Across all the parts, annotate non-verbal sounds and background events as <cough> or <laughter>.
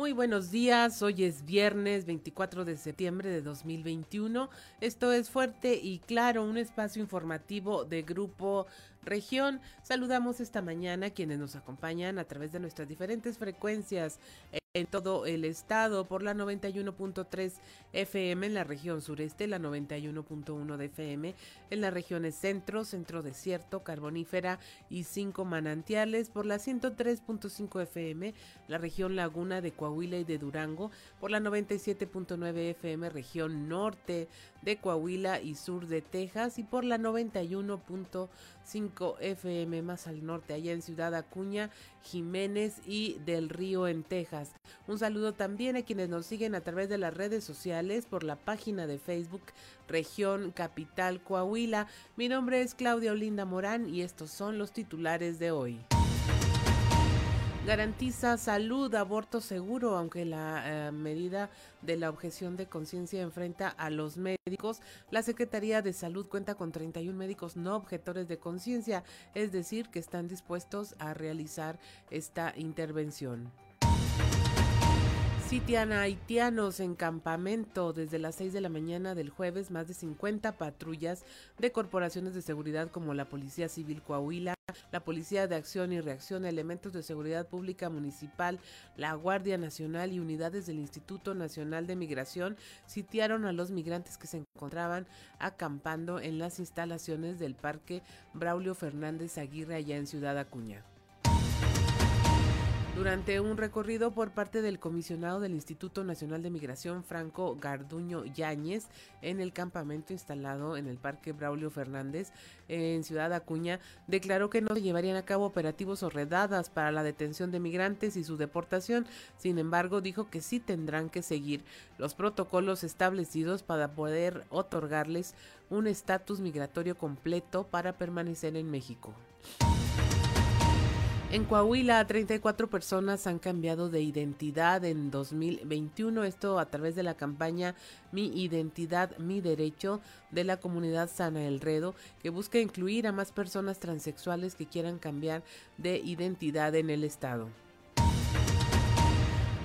Muy buenos días, hoy es viernes 24 de septiembre de 2021. Esto es Fuerte y Claro, un espacio informativo de Grupo Región. Saludamos esta mañana a quienes nos acompañan a través de nuestras diferentes frecuencias en todo el estado por la 91.3 FM en la región sureste, la 91.1 de FM en las regiones centro, centro desierto, carbonífera y cinco manantiales por la 103.5 FM, la región laguna de Coahuila y de Durango por la 97.9 FM región norte de Coahuila y sur de Texas y por la 91.5 FM más al norte allá en Ciudad Acuña, Jiménez y del Río en Texas. Un saludo también a quienes nos siguen a través de las redes sociales por la página de Facebook Región Capital Coahuila. Mi nombre es Claudia Olinda Morán y estos son los titulares de hoy garantiza salud, aborto seguro, aunque la eh, medida de la objeción de conciencia enfrenta a los médicos. La Secretaría de Salud cuenta con 31 médicos no objetores de conciencia, es decir, que están dispuestos a realizar esta intervención. Sitian haitianos en campamento desde las 6 de la mañana del jueves, más de 50 patrullas de corporaciones de seguridad como la Policía Civil Coahuila, la Policía de Acción y Reacción, elementos de seguridad pública municipal, la Guardia Nacional y unidades del Instituto Nacional de Migración sitiaron a los migrantes que se encontraban acampando en las instalaciones del Parque Braulio Fernández Aguirre allá en Ciudad Acuña. Durante un recorrido por parte del comisionado del Instituto Nacional de Migración, Franco Garduño Yáñez, en el campamento instalado en el Parque Braulio Fernández, en Ciudad Acuña, declaró que no se llevarían a cabo operativos o redadas para la detención de migrantes y su deportación. Sin embargo, dijo que sí tendrán que seguir los protocolos establecidos para poder otorgarles un estatus migratorio completo para permanecer en México. En Coahuila, 34 personas han cambiado de identidad en 2021, esto a través de la campaña Mi Identidad, Mi Derecho de la comunidad Sana El Redo, que busca incluir a más personas transexuales que quieran cambiar de identidad en el estado.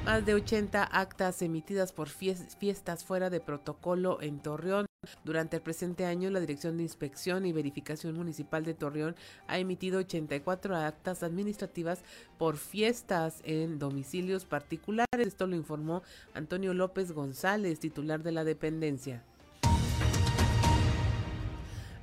Más de 80 actas emitidas por fiestas fuera de protocolo en Torreón. Durante el presente año, la Dirección de Inspección y Verificación Municipal de Torreón ha emitido 84 actas administrativas por fiestas en domicilios particulares. Esto lo informó Antonio López González, titular de la dependencia.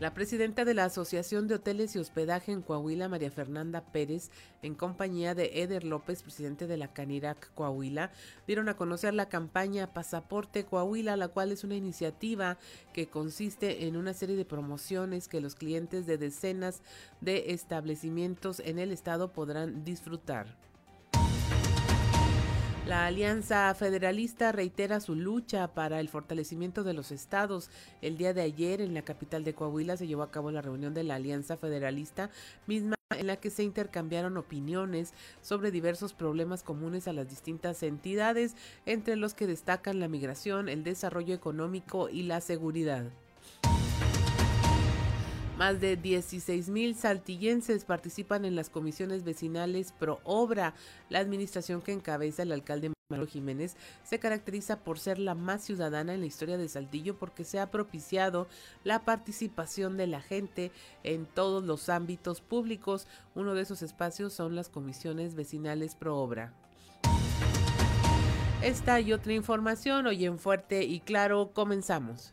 La presidenta de la Asociación de Hoteles y Hospedaje en Coahuila, María Fernanda Pérez, en compañía de Eder López, presidente de la Canirac Coahuila, dieron a conocer la campaña Pasaporte Coahuila, la cual es una iniciativa que consiste en una serie de promociones que los clientes de decenas de establecimientos en el estado podrán disfrutar. La Alianza Federalista reitera su lucha para el fortalecimiento de los estados. El día de ayer en la capital de Coahuila se llevó a cabo la reunión de la Alianza Federalista, misma en la que se intercambiaron opiniones sobre diversos problemas comunes a las distintas entidades, entre los que destacan la migración, el desarrollo económico y la seguridad. Más de 16 mil saltillenses participan en las comisiones vecinales pro obra. La administración que encabeza el alcalde Manuel Jiménez se caracteriza por ser la más ciudadana en la historia de Saltillo porque se ha propiciado la participación de la gente en todos los ámbitos públicos. Uno de esos espacios son las comisiones vecinales pro obra. Esta y otra información hoy en Fuerte y Claro comenzamos.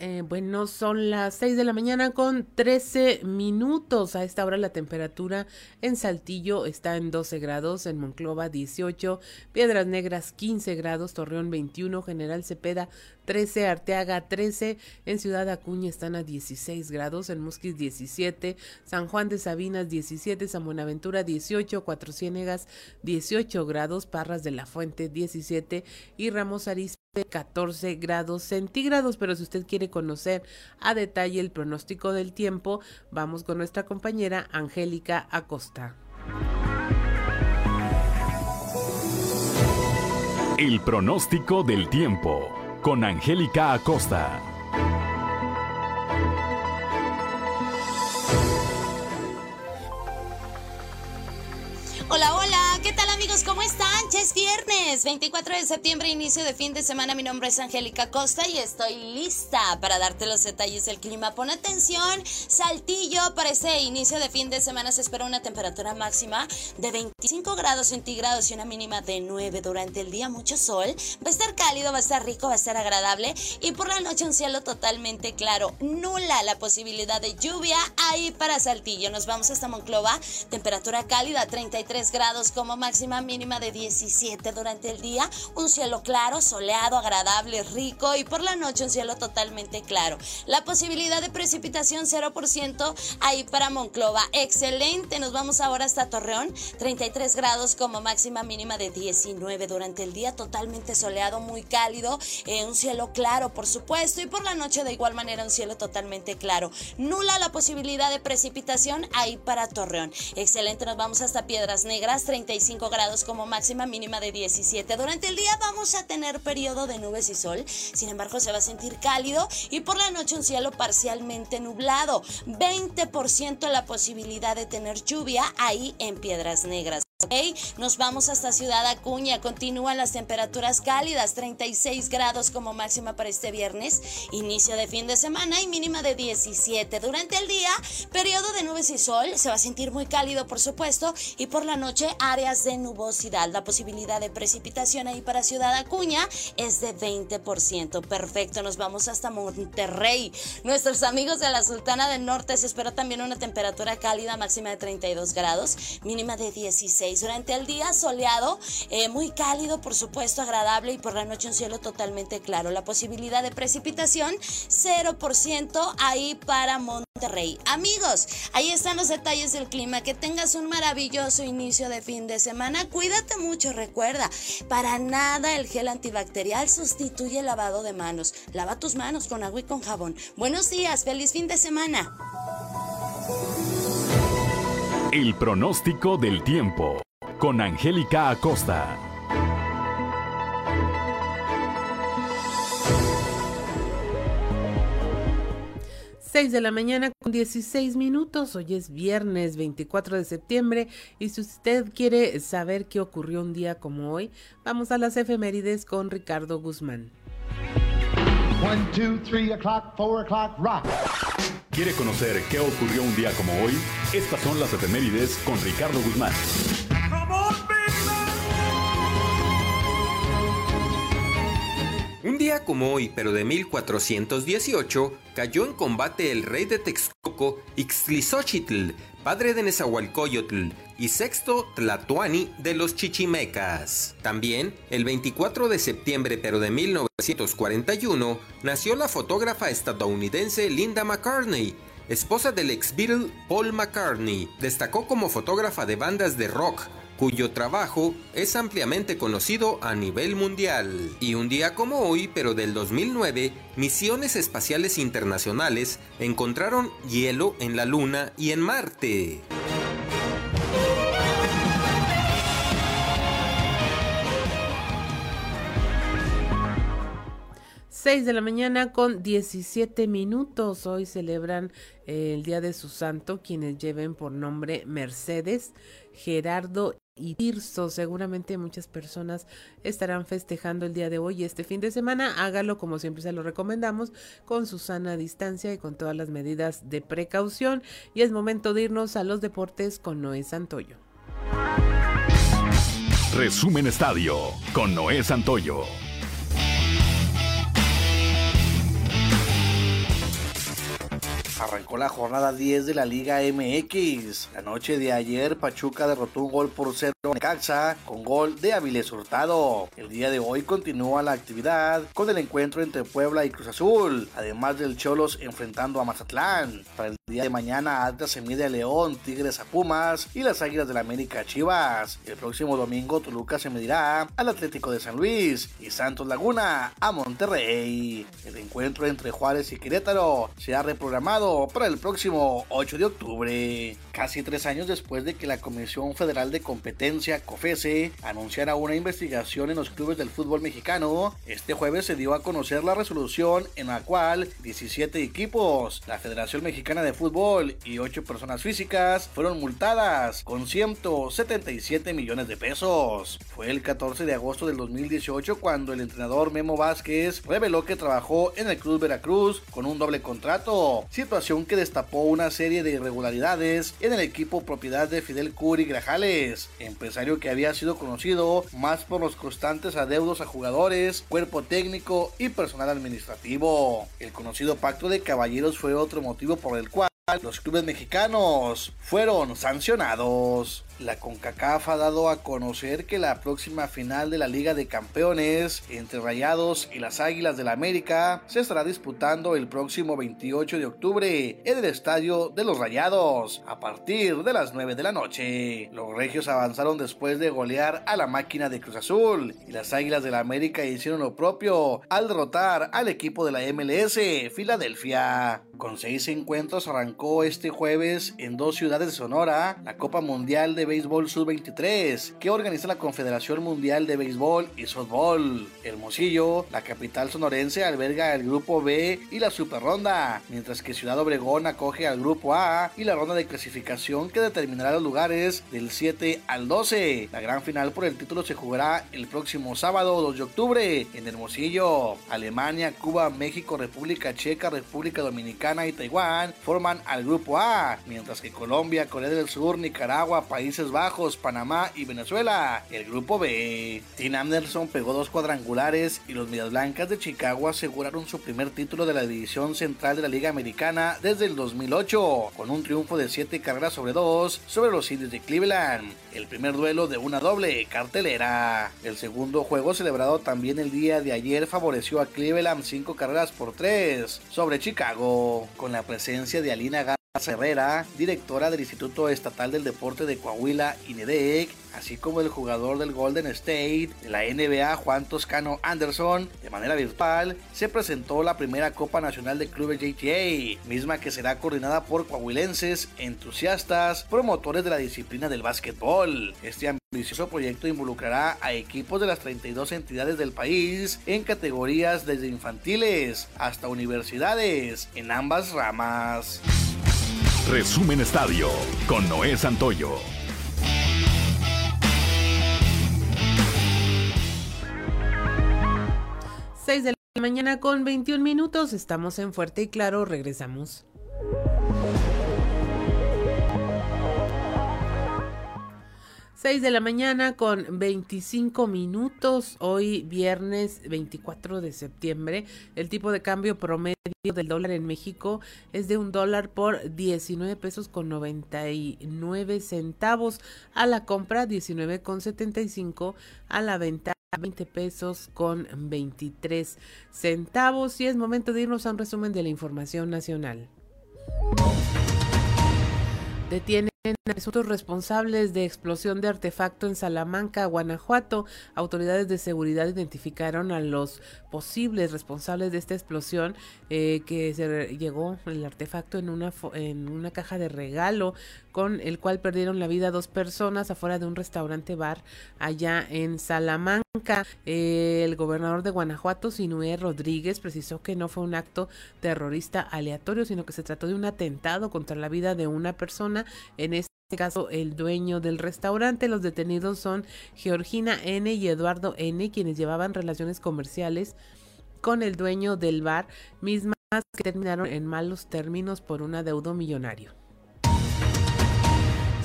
Eh, bueno, son las 6 de la mañana con 13 minutos. A esta hora la temperatura en Saltillo está en 12 grados, en Monclova 18, Piedras Negras 15 grados, Torreón 21, General Cepeda 13, Arteaga 13, en Ciudad Acuña están a 16 grados, en Musquis 17, San Juan de Sabinas 17, San Buenaventura 18, Cuatro Ciénegas 18 grados, Parras de la Fuente 17 y Ramos Arizpe 14 grados centígrados, pero si usted quiere conocer a detalle el pronóstico del tiempo, vamos con nuestra compañera Angélica Acosta. El pronóstico del tiempo con Angélica Acosta. Hola, hola, ¿qué tal amigos? ¿Cómo están? Es viernes, 24 de septiembre, inicio de fin de semana. Mi nombre es Angélica Costa y estoy lista para darte los detalles del clima. Pon atención, Saltillo, para este inicio de fin de semana se espera una temperatura máxima de 25 grados centígrados y una mínima de 9 durante el día. Mucho sol, va a estar cálido, va a estar rico, va a estar agradable y por la noche un cielo totalmente claro. Nula la posibilidad de lluvia ahí para Saltillo. Nos vamos hasta Monclova, temperatura cálida, 33 grados como máxima mínima de 17 durante el día, un cielo claro, soleado, agradable, rico. Y por la noche un cielo totalmente claro. La posibilidad de precipitación 0% ahí para Monclova. Excelente, nos vamos ahora hasta Torreón, 33 grados como máxima mínima de 19 durante el día, totalmente soleado, muy cálido, eh, un cielo claro por supuesto. Y por la noche de igual manera un cielo totalmente claro. Nula la posibilidad de precipitación ahí para Torreón. Excelente, nos vamos hasta Piedras Negras, 35 grados como máxima mínima de 17. Durante el día vamos a tener periodo de nubes y sol, sin embargo se va a sentir cálido y por la noche un cielo parcialmente nublado. 20% la posibilidad de tener lluvia ahí en Piedras Negras. Ok, nos vamos hasta Ciudad Acuña. Continúan las temperaturas cálidas, 36 grados como máxima para este viernes, inicio de fin de semana y mínima de 17. Durante el día, periodo de nubes y sol, se va a sentir muy cálido, por supuesto, y por la noche, áreas de nubosidad. La posibilidad de precipitación ahí para Ciudad Acuña es de 20%. Perfecto, nos vamos hasta Monterrey. Nuestros amigos de la Sultana del Norte se espera también una temperatura cálida máxima de 32 grados, mínima de 16 durante el día soleado, eh, muy cálido, por supuesto, agradable y por la noche un cielo totalmente claro. La posibilidad de precipitación 0% ahí para Monterrey. Amigos, ahí están los detalles del clima. Que tengas un maravilloso inicio de fin de semana. Cuídate mucho, recuerda, para nada el gel antibacterial sustituye el lavado de manos. Lava tus manos con agua y con jabón. Buenos días, feliz fin de semana. El pronóstico del tiempo con Angélica Acosta. Seis de la mañana con 16 minutos. Hoy es viernes 24 de septiembre y si usted quiere saber qué ocurrió un día como hoy, vamos a las efemérides con Ricardo Guzmán. One, two, three o'clock, four o'clock, rock. ¿Quiere conocer qué ocurrió un día como hoy? Estas son las efemérides con Ricardo Guzmán. Un día como hoy, pero de 1418, cayó en combate el rey de Texcoco, Ixtlizóchitl, padre de Nezahualcóyotl, y sexto Tlatoani de los Chichimecas. También, el 24 de septiembre pero de 1941, nació la fotógrafa estadounidense Linda McCartney, esposa del ex Beatle Paul McCartney. Destacó como fotógrafa de bandas de rock, cuyo trabajo es ampliamente conocido a nivel mundial. Y un día como hoy, pero del 2009, misiones espaciales internacionales encontraron hielo en la Luna y en Marte. 6 de la mañana con 17 minutos. Hoy celebran eh, el Día de su Santo quienes lleven por nombre Mercedes, Gerardo y Tirso. Seguramente muchas personas estarán festejando el día de hoy y este fin de semana. Hágalo como siempre se lo recomendamos, con su sana distancia y con todas las medidas de precaución. Y es momento de irnos a los deportes con Noé Santoyo. Resumen Estadio con Noé Santoyo. Arrancó la jornada 10 de la Liga MX. La noche de ayer, Pachuca derrotó un gol por cero a Necaxa con gol de Avilés Hurtado. El día de hoy continúa la actividad con el encuentro entre Puebla y Cruz Azul, además del Cholos enfrentando a Mazatlán. Para el día de mañana Atlas se mide a León, Tigres a Pumas y las Águilas del la América Chivas. El próximo domingo Toluca se medirá al Atlético de San Luis y Santos Laguna a Monterrey. El encuentro entre Juárez y Querétaro se ha reprogramado para el próximo 8 de octubre. Casi tres años después de que la Comisión Federal de Competencia, COFESE, anunciara una investigación en los clubes del fútbol mexicano, este jueves se dio a conocer la resolución en la cual 17 equipos, la Federación Mexicana de fútbol y 8 personas físicas fueron multadas con 177 millones de pesos. Fue el 14 de agosto del 2018 cuando el entrenador Memo Vázquez reveló que trabajó en el Cruz Veracruz con un doble contrato, situación que destapó una serie de irregularidades en el equipo propiedad de Fidel Curi Grajales, empresario que había sido conocido más por los constantes adeudos a jugadores, cuerpo técnico y personal administrativo. El conocido pacto de caballeros fue otro motivo por el cual los clubes mexicanos fueron sancionados. La CONCACAF ha dado a conocer que la próxima final de la Liga de Campeones entre Rayados y las Águilas del la América se estará disputando el próximo 28 de octubre en el Estadio de los Rayados a partir de las 9 de la noche. Los regios avanzaron después de golear a la máquina de Cruz Azul y las Águilas del la América hicieron lo propio al derrotar al equipo de la MLS, Filadelfia. Con seis encuentros arrancó este jueves en dos ciudades de Sonora la Copa Mundial de Béisbol Sub-23 que organiza la Confederación Mundial de Béisbol y Softball. Hermosillo, la capital sonorense, alberga el Grupo B y la Super Ronda, mientras que Ciudad Obregón acoge al Grupo A y la ronda de clasificación que determinará los lugares del 7 al 12. La gran final por el título se jugará el próximo sábado 2 de octubre en Hermosillo. Alemania, Cuba, México, República Checa, República Dominicana y Taiwán forman al Grupo A, mientras que Colombia, Corea del Sur, Nicaragua, Países Bajos, Panamá y Venezuela. El grupo B. Tim Anderson pegó dos cuadrangulares y los Medias Blancas de Chicago aseguraron su primer título de la división central de la Liga Americana desde el 2008, con un triunfo de 7 carreras sobre 2 sobre los indios de Cleveland. El primer duelo de una doble cartelera. El segundo juego celebrado también el día de ayer favoreció a Cleveland 5 carreras por 3 sobre Chicago, con la presencia de Alina Herrera, directora del Instituto Estatal del Deporte de Coahuila, INEDEC, así como el jugador del Golden State de la NBA, Juan Toscano Anderson, de manera virtual, se presentó la primera Copa Nacional de Clubes JTA, misma que será coordinada por coahuilenses, entusiastas, promotores de la disciplina del básquetbol. Este ambicioso proyecto involucrará a equipos de las 32 entidades del país en categorías desde infantiles hasta universidades en ambas ramas. Resumen Estadio con Noé Santoyo. Seis de la mañana con 21 minutos. Estamos en Fuerte y Claro. Regresamos. 6 de la mañana con 25 minutos, hoy viernes 24 de septiembre. El tipo de cambio promedio del dólar en México es de un dólar por 19 pesos con 99 centavos. A la compra 19 con 75, a la venta 20 pesos con 23 centavos. Y es momento de irnos a un resumen de la información nacional. Detienen a presuntos responsables de explosión de artefacto en Salamanca, Guanajuato. Autoridades de seguridad identificaron a los posibles responsables de esta explosión eh, que se llegó el artefacto en una en una caja de regalo con el cual perdieron la vida dos personas afuera de un restaurante bar allá en Salamanca. Eh, el gobernador de Guanajuato, Sinué Rodríguez, precisó que no fue un acto terrorista aleatorio, sino que se trató de un atentado contra la vida de una persona en este caso el dueño del restaurante. Los detenidos son Georgina N y Eduardo N, quienes llevaban relaciones comerciales con el dueño del bar, mismas que terminaron en malos términos por un adeudo millonario.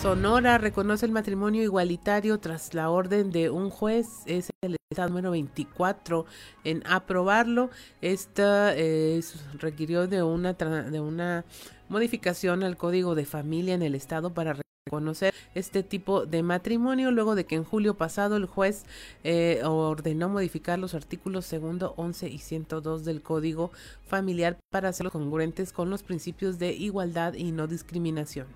Sonora reconoce el matrimonio igualitario tras la orden de un juez, es el estado número 24 en aprobarlo. Esta eh, requirió de una, de una modificación al código de familia en el estado para reconocer este tipo de matrimonio luego de que en julio pasado el juez eh, ordenó modificar los artículos segundo, 11 y 102 del Código Familiar para hacerlos congruentes con los principios de igualdad y no discriminación.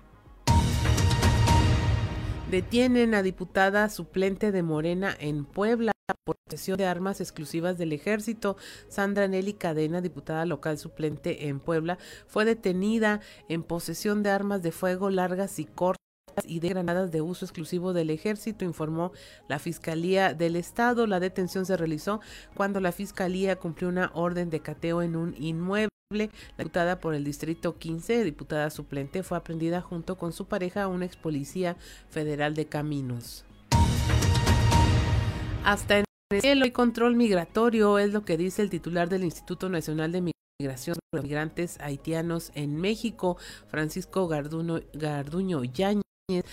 Detienen a diputada suplente de Morena en Puebla por posesión de armas exclusivas del ejército. Sandra Nelly Cadena, diputada local suplente en Puebla, fue detenida en posesión de armas de fuego largas y cortas y de granadas de uso exclusivo del ejército, informó la Fiscalía del Estado. La detención se realizó cuando la Fiscalía cumplió una orden de cateo en un inmueble. La diputada por el Distrito 15, diputada suplente, fue aprendida junto con su pareja, una ex policía federal de caminos. Hasta en el control migratorio, es lo que dice el titular del Instituto Nacional de Migración de Migrantes Haitianos en México, Francisco Garduño, Garduño Yañez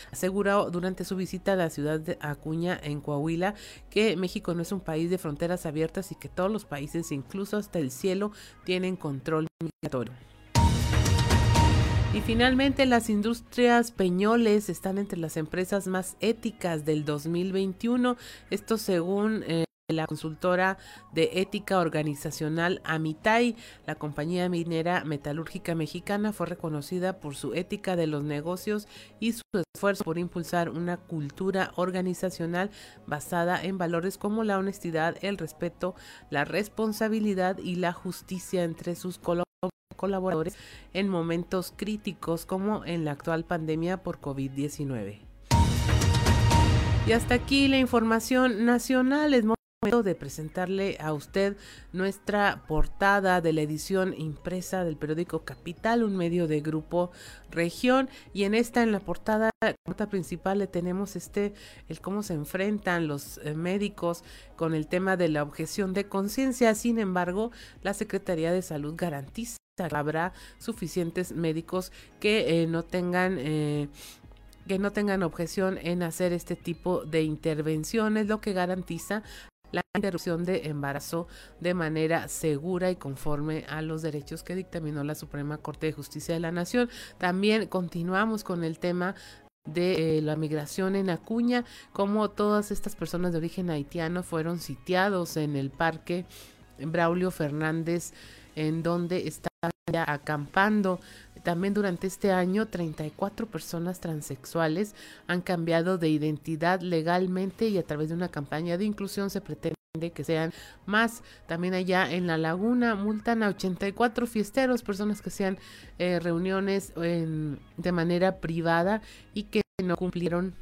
aseguró durante su visita a la ciudad de Acuña en Coahuila que México no es un país de fronteras abiertas y que todos los países, incluso hasta el cielo, tienen control migratorio. Y finalmente, las industrias peñoles están entre las empresas más éticas del 2021. Esto según eh, la consultora de ética organizacional Amitai, la compañía minera metalúrgica mexicana, fue reconocida por su ética de los negocios y su esfuerzo por impulsar una cultura organizacional basada en valores como la honestidad, el respeto, la responsabilidad y la justicia entre sus colaboradores en momentos críticos como en la actual pandemia por COVID-19. Y hasta aquí la información nacional. Es de presentarle a usted nuestra portada de la edición impresa del periódico Capital, un medio de grupo región y en esta en la portada la principal le tenemos este el cómo se enfrentan los eh, médicos con el tema de la objeción de conciencia. Sin embargo, la Secretaría de Salud garantiza que habrá suficientes médicos que eh, no tengan eh, que no tengan objeción en hacer este tipo de intervenciones, lo que garantiza la interrupción de embarazo de manera segura y conforme a los derechos que dictaminó la Suprema Corte de Justicia de la Nación. También continuamos con el tema de eh, la migración en Acuña, como todas estas personas de origen haitiano fueron sitiados en el parque Braulio Fernández, en donde están acampando. También durante este año, 34 personas transexuales han cambiado de identidad legalmente y a través de una campaña de inclusión se pretende que sean más. También allá en la laguna multan a 84 fiesteros, personas que sean eh, reuniones de manera privada y que no cumplieron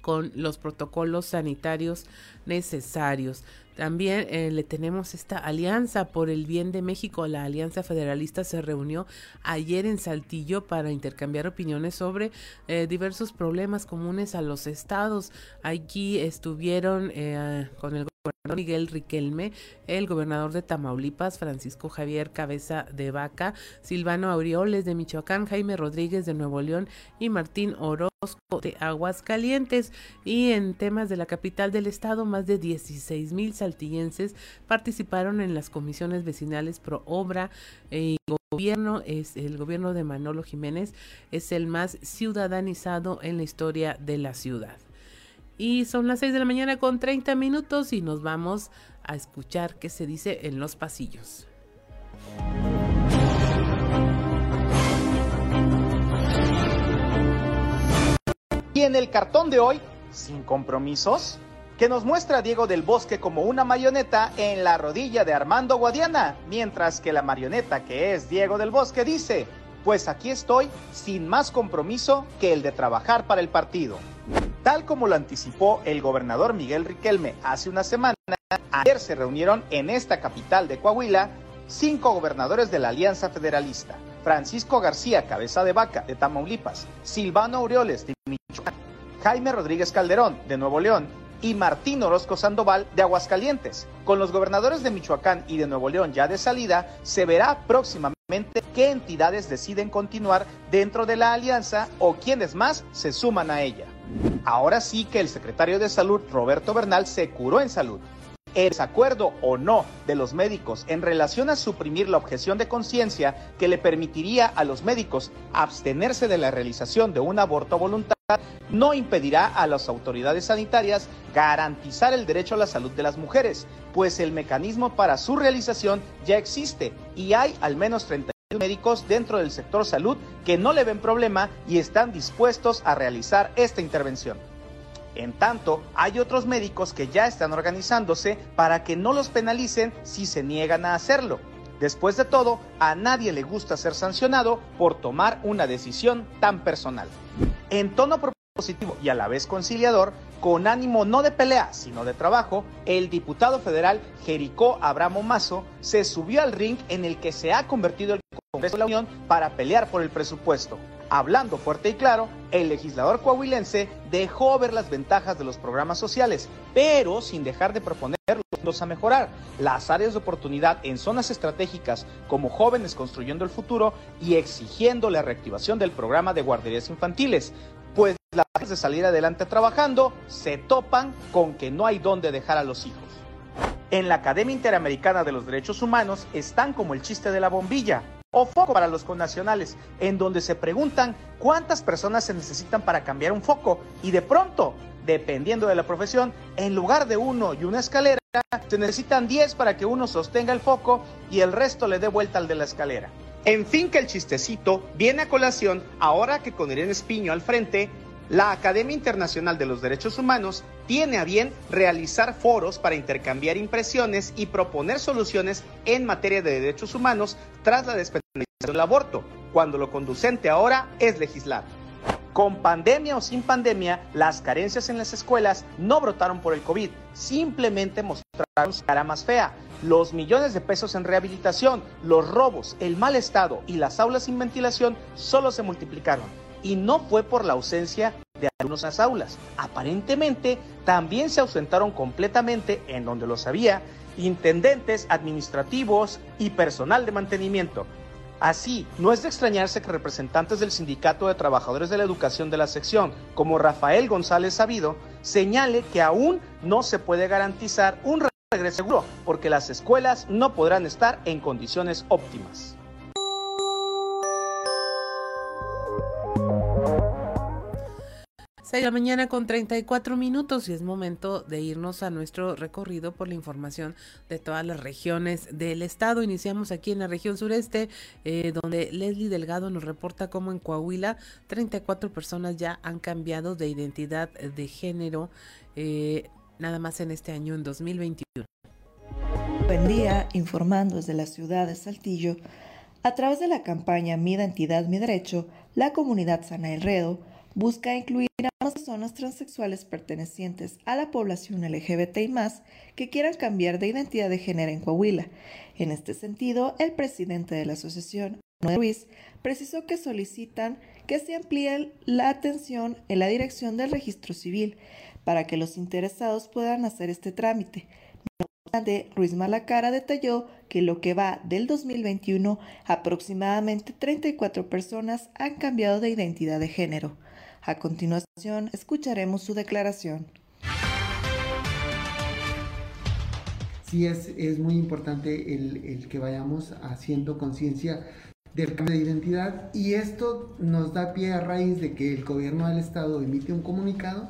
con los protocolos sanitarios necesarios. También eh, le tenemos esta alianza por el bien de México. La Alianza Federalista se reunió ayer en Saltillo para intercambiar opiniones sobre eh, diversos problemas comunes a los estados. Aquí estuvieron eh, con el gobernador Miguel Riquelme, el gobernador de Tamaulipas, Francisco Javier Cabeza de Vaca, Silvano Aureoles de Michoacán, Jaime Rodríguez de Nuevo León y Martín Orozco de Aguascalientes. Y en temas de la capital del estado, más de 16 mil saltillenses participaron en las comisiones vecinales pro obra y gobierno es el gobierno de Manolo Jiménez es el más ciudadanizado en la historia de la ciudad. Y son las 6 de la mañana con 30 minutos y nos vamos a escuchar qué se dice en los pasillos. Y en el cartón de hoy, sin compromisos, que nos muestra a Diego del Bosque como una marioneta en la rodilla de Armando Guadiana, mientras que la marioneta que es Diego del Bosque dice, pues aquí estoy sin más compromiso que el de trabajar para el partido. Tal como lo anticipó el gobernador Miguel Riquelme hace una semana, ayer se reunieron en esta capital de Coahuila cinco gobernadores de la Alianza Federalista. Francisco García, cabeza de vaca, de Tamaulipas, Silvano Aureoles, de Michoacán, Jaime Rodríguez Calderón, de Nuevo León, y Martín Orozco Sandoval de Aguascalientes. Con los gobernadores de Michoacán y de Nuevo León ya de salida, se verá próximamente qué entidades deciden continuar dentro de la alianza o quiénes más se suman a ella. Ahora sí que el secretario de Salud, Roberto Bernal, se curó en salud. El desacuerdo o no de los médicos en relación a suprimir la objeción de conciencia que le permitiría a los médicos abstenerse de la realización de un aborto voluntario no impedirá a las autoridades sanitarias garantizar el derecho a la salud de las mujeres, pues el mecanismo para su realización ya existe y hay al menos 30 médicos dentro del sector salud que no le ven problema y están dispuestos a realizar esta intervención. En tanto, hay otros médicos que ya están organizándose para que no los penalicen si se niegan a hacerlo. Después de todo, a nadie le gusta ser sancionado por tomar una decisión tan personal. En tono positivo y a la vez conciliador, con ánimo no de pelea, sino de trabajo, el diputado federal Jericó Abramo Mazo se subió al ring en el que se ha convertido el Congreso de la Unión para pelear por el presupuesto. Hablando fuerte y claro, el legislador coahuilense dejó ver las ventajas de los programas sociales, pero sin dejar de proponer los a mejorar, las áreas de oportunidad en zonas estratégicas como jóvenes construyendo el futuro y exigiendo la reactivación del programa de guarderías infantiles, las de salir adelante trabajando se topan con que no hay dónde dejar a los hijos. En la Academia Interamericana de los Derechos Humanos están como el chiste de la bombilla, o foco para los connacionales, en donde se preguntan cuántas personas se necesitan para cambiar un foco y de pronto, dependiendo de la profesión, en lugar de uno y una escalera, se necesitan 10 para que uno sostenga el foco y el resto le dé vuelta al de la escalera. En fin que el chistecito viene a colación ahora que con Irene Espiño al frente, la Academia Internacional de los Derechos Humanos tiene a bien realizar foros para intercambiar impresiones y proponer soluciones en materia de derechos humanos tras la despenalización del aborto, cuando lo conducente ahora es legislar. Con pandemia o sin pandemia, las carencias en las escuelas no brotaron por el COVID, simplemente mostraron su cara más fea. Los millones de pesos en rehabilitación, los robos, el mal estado y las aulas sin ventilación solo se multiplicaron y no fue por la ausencia de algunos en las aulas. Aparentemente también se ausentaron completamente, en donde lo sabía, intendentes administrativos y personal de mantenimiento. Así, no es de extrañarse que representantes del Sindicato de Trabajadores de la Educación de la sección, como Rafael González Sabido, señale que aún no se puede garantizar un regreso seguro, porque las escuelas no podrán estar en condiciones óptimas. 6 de la mañana con 34 minutos y es momento de irnos a nuestro recorrido por la información de todas las regiones del estado. Iniciamos aquí en la región sureste, eh, donde Leslie Delgado nos reporta cómo en Coahuila 34 personas ya han cambiado de identidad de género, eh, nada más en este año, en 2021. Buen día, informando desde la ciudad de Saltillo. A través de la campaña Mi Identidad, Mi Derecho, la comunidad Sana Enredo busca incluir a las personas transexuales pertenecientes a la población LGBT y más que quieran cambiar de identidad de género en Coahuila. En este sentido, el presidente de la asociación, Manuel Ruiz, precisó que solicitan que se amplíe la atención en la dirección del registro civil para que los interesados puedan hacer este trámite. De Ruiz Malacara detalló que lo que va del 2021 aproximadamente 34 personas han cambiado de identidad de género. A continuación, escucharemos su declaración. Sí, es, es muy importante el, el que vayamos haciendo conciencia del cambio de identidad y esto nos da pie a raíz de que el gobierno del estado emite un comunicado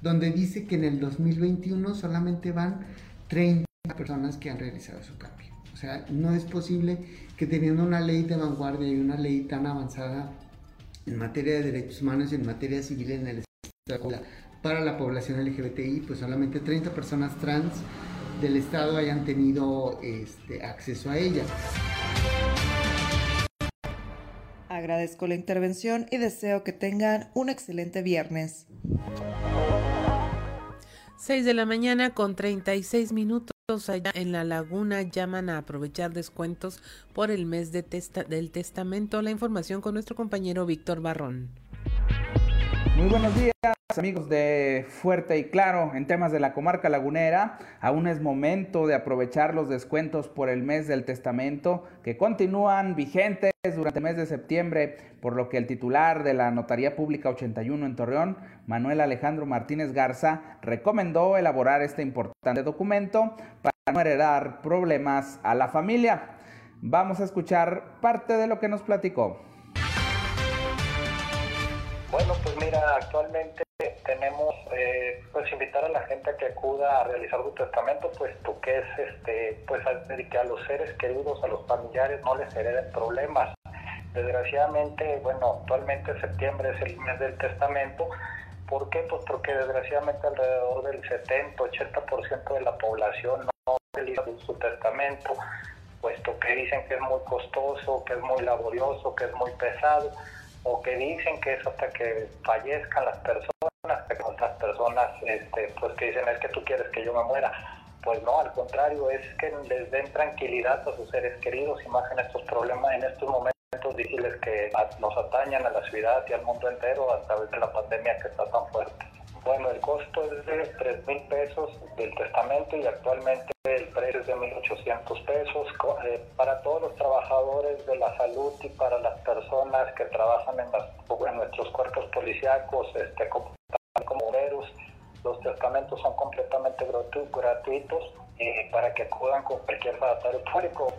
donde dice que en el 2021 solamente van 30 personas que han realizado su cambio. O sea, no es posible que teniendo una ley de vanguardia y una ley tan avanzada en materia de derechos humanos y en materia civil en el Estado para la población LGBTI, pues solamente 30 personas trans del Estado hayan tenido este, acceso a ella. Agradezco la intervención y deseo que tengan un excelente viernes. 6 de la mañana con 36 minutos allá en la laguna llaman a aprovechar descuentos por el mes de testa del testamento. La información con nuestro compañero Víctor Barrón. Muy buenos días amigos de Fuerte y Claro. En temas de la comarca lagunera, aún es momento de aprovechar los descuentos por el mes del testamento que continúan vigentes durante el mes de septiembre, por lo que el titular de la Notaría Pública 81 en Torreón, Manuel Alejandro Martínez Garza, recomendó elaborar este importante documento para no heredar problemas a la familia. Vamos a escuchar parte de lo que nos platicó. Bueno, pues mira, actualmente tenemos, eh, pues invitar a la gente a que acuda a realizar su testamento, puesto que es, este, pues que a los seres queridos, a los familiares no les hereden problemas. Desgraciadamente, bueno, actualmente septiembre es el mes del testamento. ¿Por qué? Pues porque desgraciadamente alrededor del 70-80% de la población no realiza su testamento, puesto que dicen que es muy costoso, que es muy laborioso, que es muy pesado, o que dicen que es hasta que fallezcan las personas, que otras personas este, pues que dicen es que tú quieres que yo me muera. Pues no, al contrario, es que les den tranquilidad a sus seres queridos y más en estos problemas, en estos momentos difíciles que nos atañan a la ciudad y al mundo entero a través de la pandemia que está tan fuerte. Bueno, el costo es de 3 mil pesos del testamento y actualmente el precio es de 1.800 pesos. Eh, para todos los trabajadores de la salud y para las personas que trabajan en, nuestros cuerpos policíacos, este, como, como los testamentos son completamente gratuitos eh, para que acudan con cualquier mandatario público.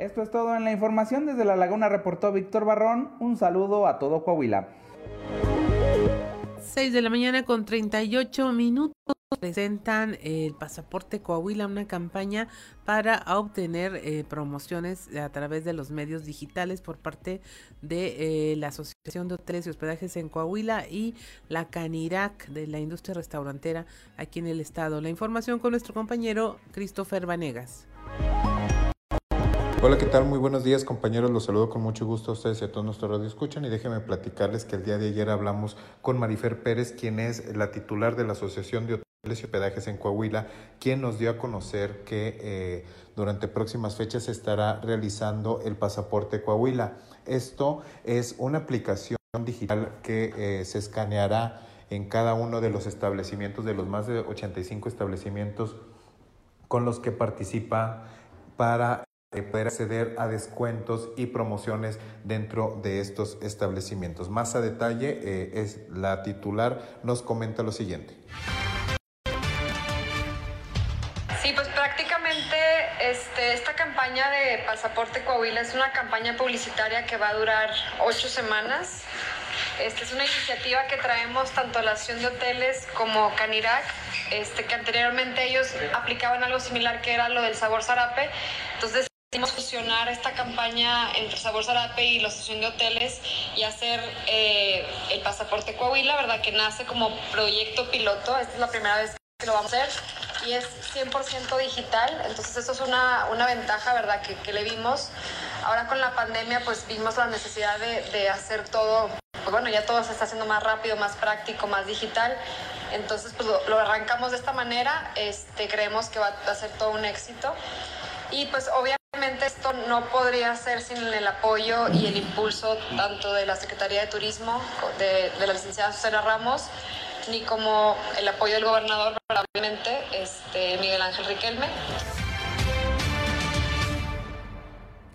Esto es todo en la información. Desde La Laguna reportó Víctor Barrón. Un saludo a todo Coahuila. 6 de la mañana con 38 minutos presentan el pasaporte Coahuila, una campaña para obtener eh, promociones a través de los medios digitales por parte de eh, la Asociación de Hoteles y Hospedajes en Coahuila y la Canirac de la industria restaurantera aquí en el estado. La información con nuestro compañero Christopher Vanegas. Hola, ¿qué tal? Muy buenos días, compañeros. Los saludo con mucho gusto a ustedes y a todos nuestros radio escuchan. Y déjenme platicarles que el día de ayer hablamos con Marifer Pérez, quien es la titular de la Asociación de Hoteles y Hospedajes en Coahuila, quien nos dio a conocer que eh, durante próximas fechas se estará realizando el pasaporte Coahuila. Esto es una aplicación digital que eh, se escaneará en cada uno de los establecimientos, de los más de 85 establecimientos con los que participa para poder acceder a descuentos y promociones dentro de estos establecimientos. Más a detalle, eh, es la titular nos comenta lo siguiente. Sí, pues prácticamente este, esta campaña de Pasaporte Coahuila es una campaña publicitaria que va a durar ocho semanas. Esta es una iniciativa que traemos tanto a la Asociación de Hoteles como Canirac, este, que anteriormente ellos aplicaban algo similar que era lo del sabor zarape. Entonces Quisimos fusionar esta campaña entre Sabor Zarape y la Asociación de Hoteles y hacer eh, el pasaporte Coahuila, ¿verdad? Que nace como proyecto piloto. Esta es la primera vez que lo vamos a hacer y es 100% digital. Entonces, eso es una, una ventaja, ¿verdad? Que, que, le vimos. Ahora con la pandemia, pues vimos la necesidad de, de hacer todo. Pues, bueno, ya todo se está haciendo más rápido, más práctico, más digital. Entonces, pues lo, lo arrancamos de esta manera. Este, creemos que va a ser todo un éxito. Y pues obviamente Obviamente esto no podría ser sin el apoyo y el impulso tanto de la Secretaría de Turismo, de, la licenciada Susana Ramos, ni como el apoyo del gobernador, probablemente, este, Miguel Ángel Riquelme.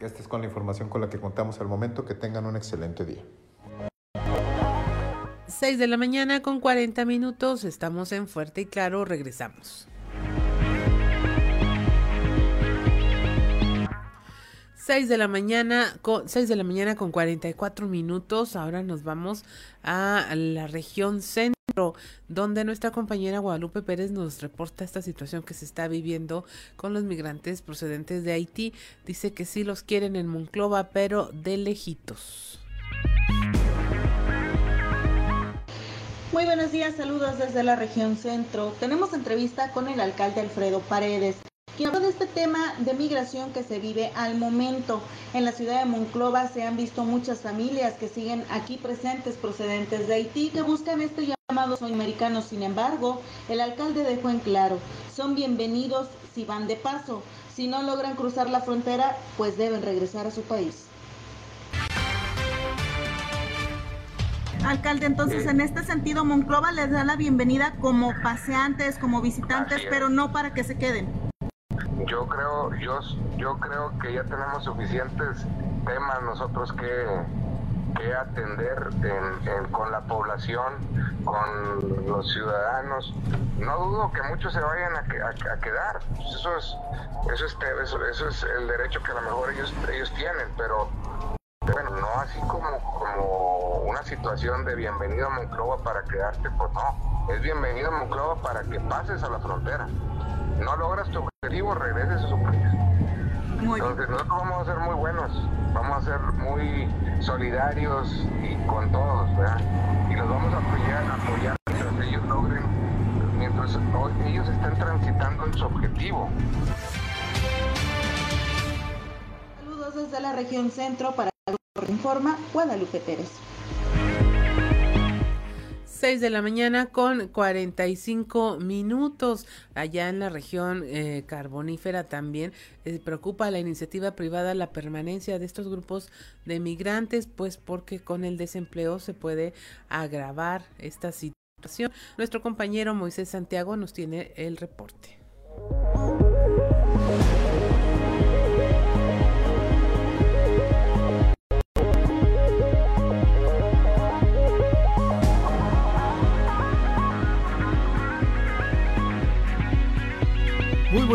Esta es con la información con la que contamos al momento. Que tengan un excelente día. 6 de la mañana con 40 minutos. Estamos en Fuerte y Claro. Regresamos. 6 de la mañana, con, 6 de la mañana con 44 minutos. Ahora nos vamos a la región centro, donde nuestra compañera Guadalupe Pérez nos reporta esta situación que se está viviendo con los migrantes procedentes de Haití. Dice que sí los quieren en Monclova, pero de lejitos. Muy buenos días, saludos desde la región centro. Tenemos entrevista con el alcalde Alfredo Paredes quien habló de este tema de migración que se vive al momento. En la ciudad de Monclova se han visto muchas familias que siguen aquí presentes procedentes de Haití que buscan este llamado americano. Sin embargo, el alcalde dejó en claro, son bienvenidos si van de paso. Si no logran cruzar la frontera, pues deben regresar a su país. Alcalde, entonces en este sentido Monclova les da la bienvenida como paseantes, como visitantes, pero no para que se queden yo creo, yo, yo creo que ya tenemos suficientes temas nosotros que, que atender con la población, con los ciudadanos. No dudo que muchos se vayan a, a, quedar. Eso es, eso, es, eso, es el derecho que a lo mejor ellos, ellos tienen, pero bueno, no así como una situación de bienvenido a Monclova para quedarte, pues no, es bienvenido a Monclova para que pases a la frontera. No logras tu objetivo, regreses a su país. Entonces nosotros vamos a ser muy buenos, vamos a ser muy solidarios y con todos, ¿verdad? Y los vamos a apoyar, apoyar mientras ellos logren, mientras ellos estén transitando en su objetivo. Saludos desde la región centro para Informa Guadalupe Pérez. 6 de la mañana con 45 minutos. Allá en la región eh, carbonífera también eh, preocupa la iniciativa privada la permanencia de estos grupos de migrantes, pues porque con el desempleo se puede agravar esta situación. Nuestro compañero Moisés Santiago nos tiene el reporte.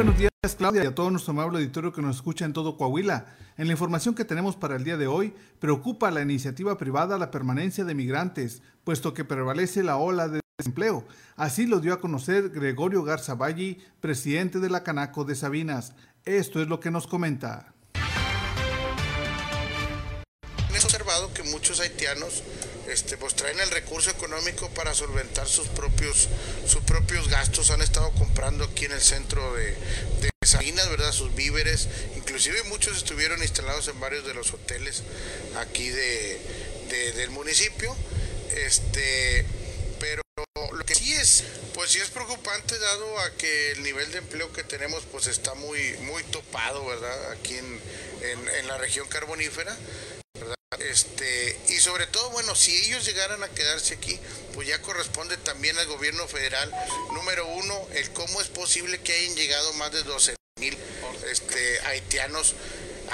Buenos días, Claudia, y a todo nuestro amable auditorio que nos escucha en todo Coahuila. En la información que tenemos para el día de hoy, preocupa la iniciativa privada la permanencia de migrantes, puesto que prevalece la ola de desempleo. Así lo dio a conocer Gregorio Garza Valle, presidente de la Canaco de Sabinas. Esto es lo que nos comenta. He observado que muchos haitianos este, pues traen el recurso económico para solventar sus propios, sus propios gastos. Han estado comprando aquí en el centro de, de Sabinas, ¿verdad? Sus víveres. Inclusive muchos estuvieron instalados en varios de los hoteles aquí de, del municipio. Este, lo que sí es, pues sí es preocupante dado a que el nivel de empleo que tenemos pues está muy, muy topado, ¿verdad? Aquí en, en, en la región carbonífera. ¿verdad? Este, y sobre todo, bueno, si ellos llegaran a quedarse aquí, pues ya corresponde también al gobierno federal, número uno, el cómo es posible que hayan llegado más de 12 mil este, haitianos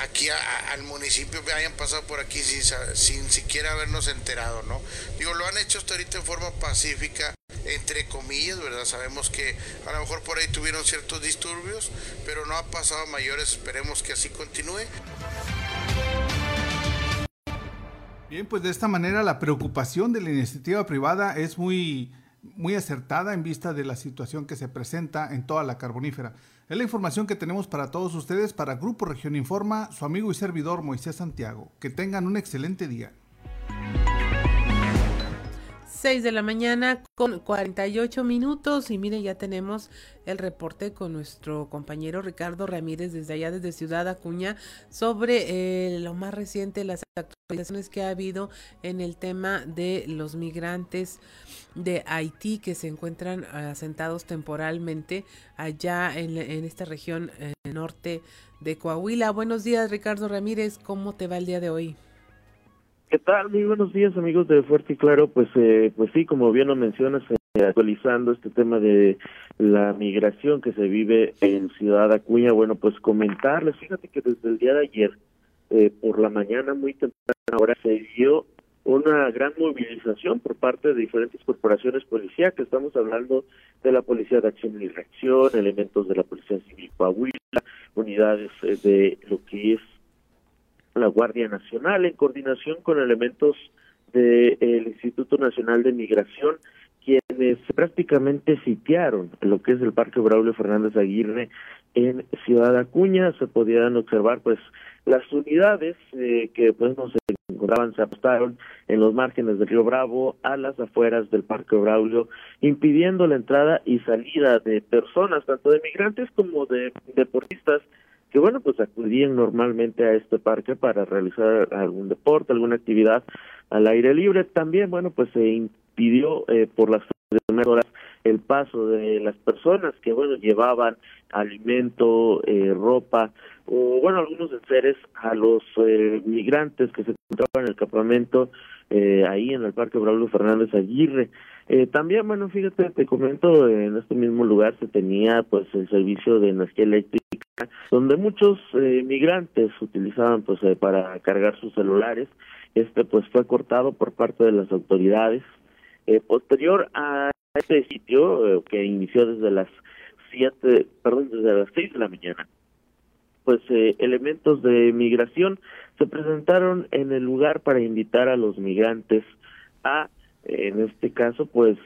aquí a, al municipio, hayan pasado por aquí sin, sin siquiera habernos enterado, ¿no? Digo, lo han hecho hasta ahorita en forma pacífica, entre comillas, ¿verdad? Sabemos que a lo mejor por ahí tuvieron ciertos disturbios, pero no ha pasado a mayores, esperemos que así continúe. Bien, pues de esta manera la preocupación de la iniciativa privada es muy, muy acertada en vista de la situación que se presenta en toda la carbonífera. Es la información que tenemos para todos ustedes para Grupo Región Informa, su amigo y servidor Moisés Santiago. Que tengan un excelente día. 6 de la mañana con 48 minutos y mire ya tenemos el reporte con nuestro compañero Ricardo Ramírez desde allá desde Ciudad Acuña sobre eh, lo más reciente las actualizaciones que ha habido en el tema de los migrantes de Haití que se encuentran asentados temporalmente allá en, esta región eh, norte de Coahuila. Buenos días Ricardo Ramírez, ¿cómo te va el día de hoy? ¿Qué tal? Muy buenos días amigos de Fuerte y Claro. Pues, eh, pues sí, como bien lo mencionas, eh, actualizando este tema de la migración que se vive en Ciudad Acuña, bueno, pues comentarles, fíjate que desde el día de ayer, eh, por la mañana, muy temprana hora, se dio una gran movilización por parte de diferentes corporaciones policíacas. Estamos hablando de la Policía de Acción y Reacción, elementos de la Policía Civil Coahuila, unidades de lo que es la Guardia Nacional en coordinación con elementos del Instituto Nacional de Migración, quienes prácticamente sitiaron lo que es el Parque Braulio Fernández Aguirre en Ciudad Acuña. Se podían observar pues las unidades eh, que pues no se encontraban, se apostaron en los márgenes del río Bravo, a las afueras del Parque Braulio, impidiendo la entrada y salida de personas, tanto de migrantes como de deportistas, que bueno, pues acudían normalmente a este parque para realizar algún deporte, alguna actividad al aire libre. También, bueno, pues se impidió eh, por las primeras horas el paso de las personas que, bueno, llevaban alimento, eh, ropa, o bueno, algunos enseres a los eh, migrantes que se encontraban en el campamento eh, ahí en el Parque Braulio Fernández Aguirre. Eh, también, bueno, fíjate, te comento, en este mismo lugar se tenía pues el servicio de energía eléctrica, donde muchos eh, migrantes utilizaban pues eh, para cargar sus celulares. Este pues fue cortado por parte de las autoridades. Eh, posterior a este sitio, eh, que inició desde las siete, perdón, desde las seis de la mañana, pues elementos de migración se presentaron en el lugar para invitar a los migrantes a en este caso, pues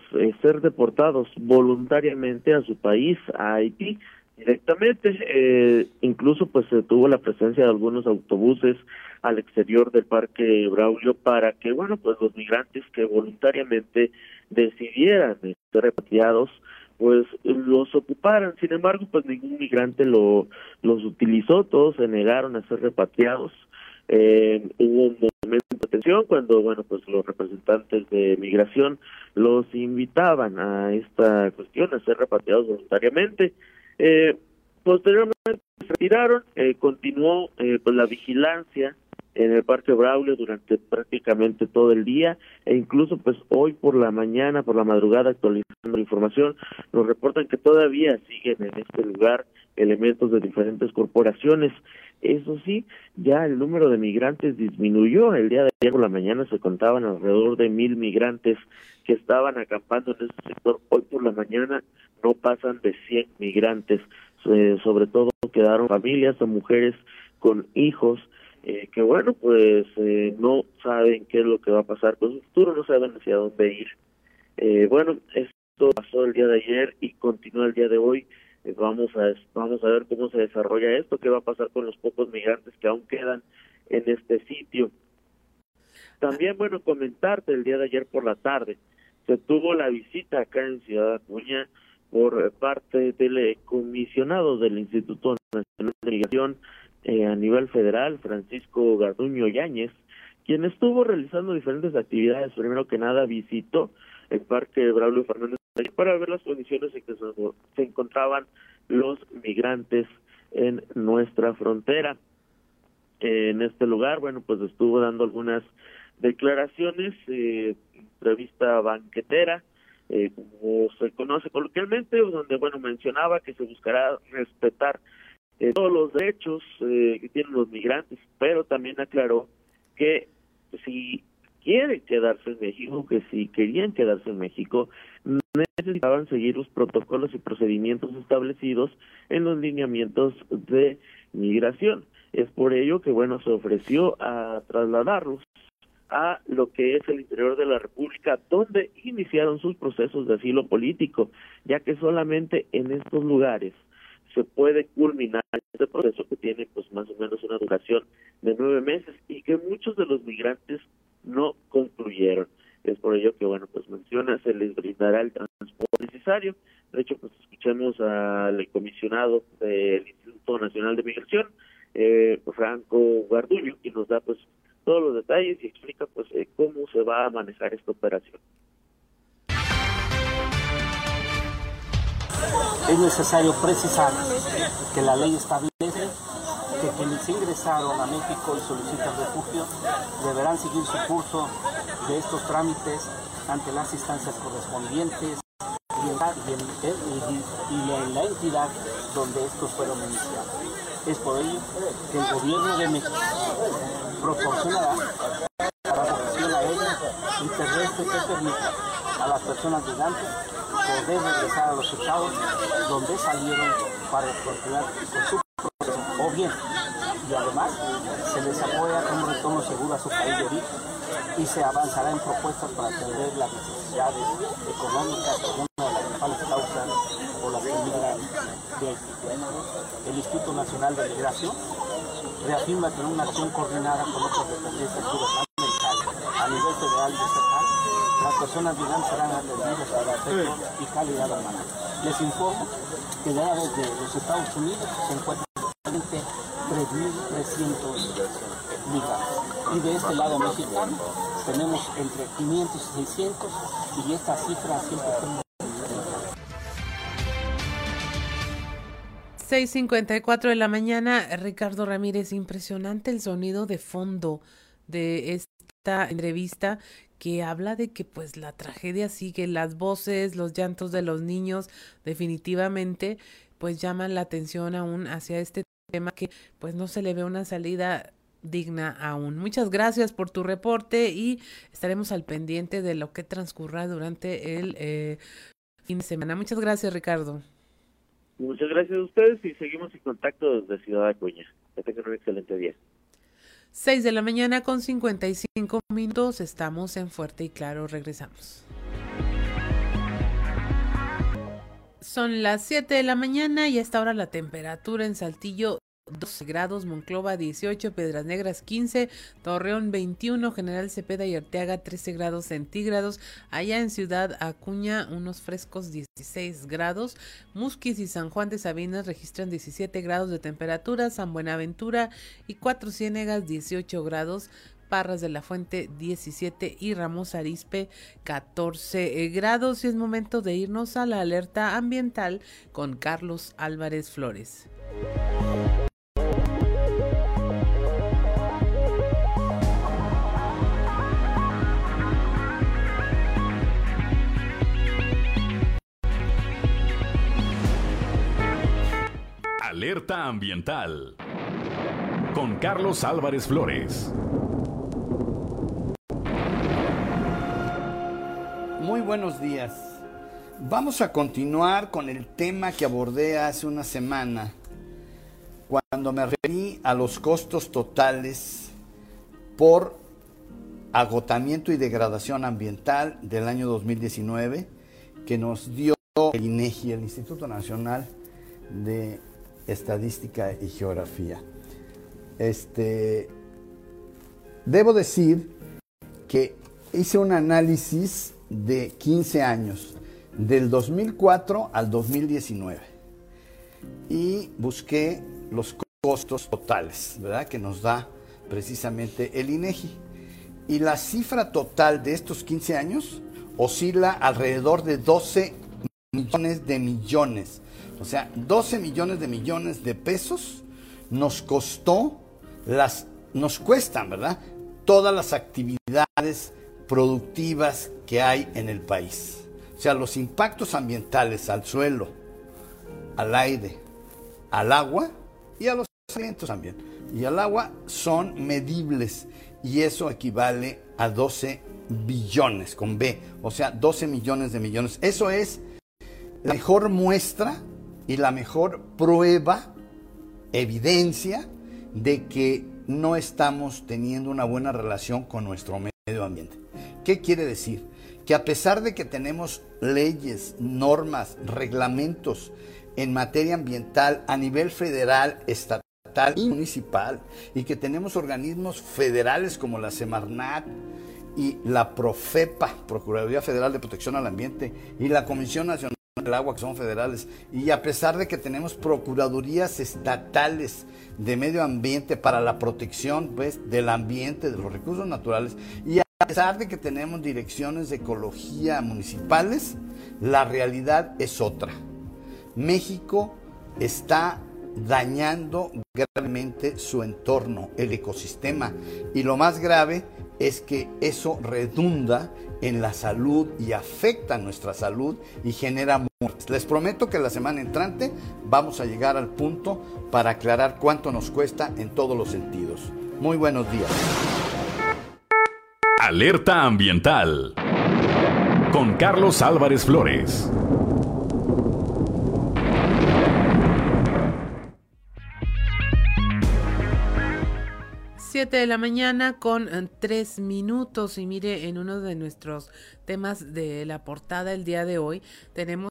ser deportados voluntariamente a su país, a Haití, directamente. Eh, incluso, pues se tuvo la presencia de algunos autobuses al exterior del Parque Braulio para que, bueno, pues los migrantes que voluntariamente decidieran ser repatriados, pues los ocuparan. Sin embargo, pues ningún migrante lo, los utilizó, todos se negaron a ser repatriados. Eh, hubo cuando, bueno, pues los representantes de migración los invitaban a esta cuestión, a ser repatriados voluntariamente. Eh, posteriormente se retiraron, eh, continuó eh, pues la vigilancia en el Parque Braulio durante prácticamente todo el día e incluso pues hoy por la mañana, por la madrugada actualizando la información, nos reportan que todavía siguen en este lugar elementos de diferentes corporaciones. Eso sí, ya el número de migrantes disminuyó. El día de ayer por la mañana se contaban alrededor de mil migrantes que estaban acampando en ese sector. Hoy por la mañana no pasan de 100 migrantes. Eh, sobre todo quedaron familias o mujeres con hijos eh, que bueno pues eh, no saben qué es lo que va a pasar con su futuro no saben hacia dónde ir eh, bueno esto pasó el día de ayer y continúa el día de hoy vamos a vamos a ver cómo se desarrolla esto qué va a pasar con los pocos migrantes que aún quedan en este sitio también bueno comentarte el día de ayer por la tarde se tuvo la visita acá en Ciudad Acuña por parte del comisionado del Instituto Nacional de Migración eh, a nivel federal, Francisco Garduño Yáñez, quien estuvo realizando diferentes actividades. Primero que nada visitó el Parque Braulio Fernández para ver las condiciones en que se encontraban los migrantes en nuestra frontera. En este lugar, bueno, pues estuvo dando algunas declaraciones, eh, entrevista banquetera, eh, como se conoce coloquialmente, donde, bueno, mencionaba que se buscará respetar eh, todos los derechos eh, que tienen los migrantes, pero también aclaró que si quieren quedarse en México, que si querían quedarse en México, necesitaban seguir los protocolos y procedimientos establecidos en los lineamientos de migración. Es por ello que, bueno, se ofreció a trasladarlos a lo que es el interior de la República, donde iniciaron sus procesos de asilo político, ya que solamente en estos lugares se puede culminar este proceso que tiene pues más o menos una duración de nueve meses y que muchos de los migrantes no concluyeron. Es por ello que, bueno, pues menciona, se les brindará el transporte necesario. De hecho, pues escuchamos al comisionado del Instituto Nacional de Migración, eh, Franco Garduño, que nos da pues todos los detalles y explica pues eh, cómo se va a manejar esta operación. Es necesario precisar que la ley establece que quienes ingresaron a México y solicitan refugio deberán seguir su curso de estos trámites ante las instancias correspondientes y en la, y en la entidad donde estos fueron iniciados. Es por ello que el gobierno de México proporcionará para relación a ellos un terrestre que permita a las personas migrantes poder regresar a los estados donde salieron para continuar con su proceso. O bien, y además se les apoya con retorno seguro a su país de origen y se avanzará en propuestas para atender las necesidades económicas como una de las principales causas por las que migran de Haití. El Instituto Nacional de Migración reafirma que en una acción coordinada con otras dependencias gubernamentales a nivel federal y estatal, las personas migrantes serán atendidas al afecto y calidad humana. Les informo que ya desde los Estados Unidos se encuentran 3.300 Y de este lado mexicano tenemos entre 500 y 600 y esta cifra siempre está 6.54 de la mañana, Ricardo Ramírez, impresionante el sonido de fondo de esta entrevista que habla de que pues la tragedia sigue, las voces, los llantos de los niños definitivamente pues llaman la atención aún hacia este tema que pues no se le ve una salida digna aún. Muchas gracias por tu reporte y estaremos al pendiente de lo que transcurra durante el eh, fin de semana. Muchas gracias, Ricardo. Muchas gracias a ustedes y seguimos en contacto desde Ciudad Acuña. Que tengan un excelente día. 6 de la mañana con 55 minutos. Estamos en Fuerte y Claro. Regresamos. Son las 7 de la mañana y hasta ahora la temperatura en Saltillo 12 grados, Monclova 18, Piedras Negras 15, Torreón 21, General Cepeda y Arteaga 13 grados centígrados, allá en Ciudad Acuña unos frescos 16 grados, Musquis y San Juan de Sabinas registran 17 grados de temperatura, San Buenaventura y Cuatro Ciénegas 18 grados, Parras de la Fuente 17 y Ramos Arispe 14 grados. Y es momento de irnos a la alerta ambiental con Carlos Álvarez Flores. Alerta Ambiental con Carlos Álvarez Flores. Muy buenos días. Vamos a continuar con el tema que abordé hace una semana, cuando me referí a los costos totales por agotamiento y degradación ambiental del año 2019 que nos dio el INEGI, el Instituto Nacional de estadística y geografía. Este, debo decir que hice un análisis de 15 años, del 2004 al 2019, y busqué los costos totales, ¿verdad? Que nos da precisamente el INEGI. Y la cifra total de estos 15 años oscila alrededor de 12 millones de millones o sea, 12 millones de millones de pesos nos costó las, nos cuestan, ¿verdad? Todas las actividades productivas que hay en el país. O sea, los impactos ambientales al suelo, al aire, al agua y a los alimentos también. Y al agua son medibles y eso equivale a 12 billones con B, o sea, 12 millones de millones. Eso es la mejor muestra y la mejor prueba, evidencia de que no estamos teniendo una buena relación con nuestro medio ambiente. ¿Qué quiere decir? Que a pesar de que tenemos leyes, normas, reglamentos en materia ambiental a nivel federal, estatal y municipal, y que tenemos organismos federales como la Semarnat y la Profepa, Procuraduría Federal de Protección al Ambiente, y la Comisión Nacional del agua que son federales. Y a pesar de que tenemos procuradurías estatales de medio ambiente para la protección pues del ambiente de los recursos naturales y a pesar de que tenemos direcciones de ecología municipales la realidad es otra. México está dañando gravemente su entorno el ecosistema. Y lo más grave es que eso redunda en la salud y afecta nuestra salud y genera muertes. Les prometo que la semana entrante vamos a llegar al punto para aclarar cuánto nos cuesta en todos los sentidos. Muy buenos días. Alerta ambiental con Carlos Álvarez Flores. 7 de la mañana con eh, tres minutos. Y mire en uno de nuestros temas de la portada el día de hoy tenemos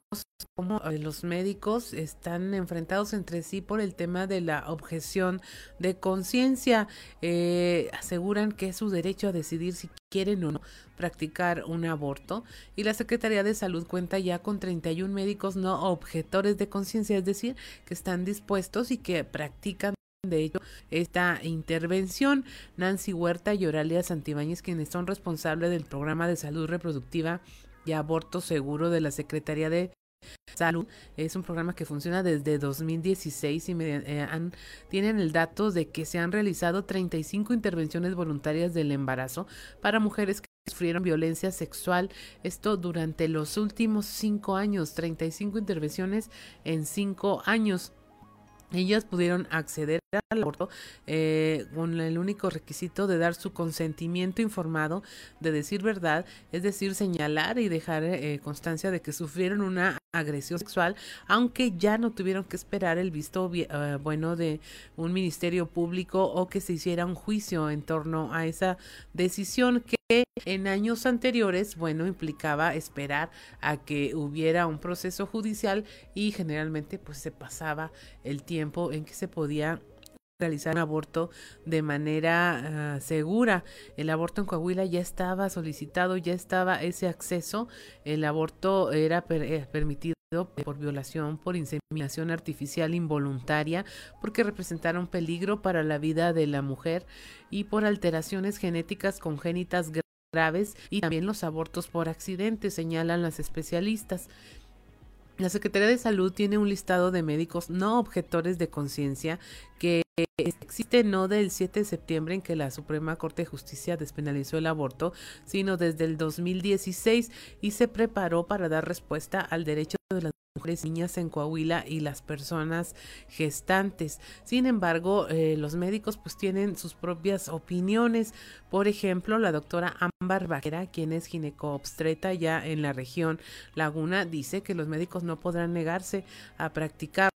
cómo eh, los médicos están enfrentados entre sí por el tema de la objeción de conciencia. Eh, aseguran que es su derecho a decidir si quieren o no practicar un aborto. Y la Secretaría de Salud cuenta ya con 31 médicos no objetores de conciencia, es decir, que están dispuestos y que practican de hecho, esta intervención, Nancy Huerta y Oralia Santibáñez, quienes son responsables del programa de salud reproductiva y aborto seguro de la Secretaría de Salud. Es un programa que funciona desde 2016 y eh, tienen el dato de que se han realizado 35 intervenciones voluntarias del embarazo para mujeres que sufrieron violencia sexual. Esto durante los últimos cinco años, 35 intervenciones en cinco años. Ellas pudieron acceder al aborto eh, con el único requisito de dar su consentimiento informado, de decir verdad, es decir, señalar y dejar eh, constancia de que sufrieron una agresión sexual, aunque ya no tuvieron que esperar el visto eh, bueno de un ministerio público o que se hiciera un juicio en torno a esa decisión en años anteriores, bueno, implicaba esperar a que hubiera un proceso judicial y generalmente pues se pasaba el tiempo en que se podía realizar un aborto de manera ah, segura. El aborto en Coahuila ya estaba solicitado, ya estaba ese acceso. El aborto era eh, permitido por violación, por inseminación artificial involuntaria, porque representaron peligro para la vida de la mujer y por alteraciones genéticas congénitas graves y también los abortos por accidente, señalan las especialistas. La Secretaría de Salud tiene un listado de médicos no objetores de conciencia que existe no del 7 de septiembre en que la Suprema Corte de Justicia despenalizó el aborto, sino desde el 2016 y se preparó para dar respuesta al derecho de las mujeres niñas en Coahuila y las personas gestantes. Sin embargo, eh, los médicos pues tienen sus propias opiniones. Por ejemplo, la doctora Ámbar Bajera, quien es ginecoobstreta ya en la región Laguna, dice que los médicos no podrán negarse a practicarlo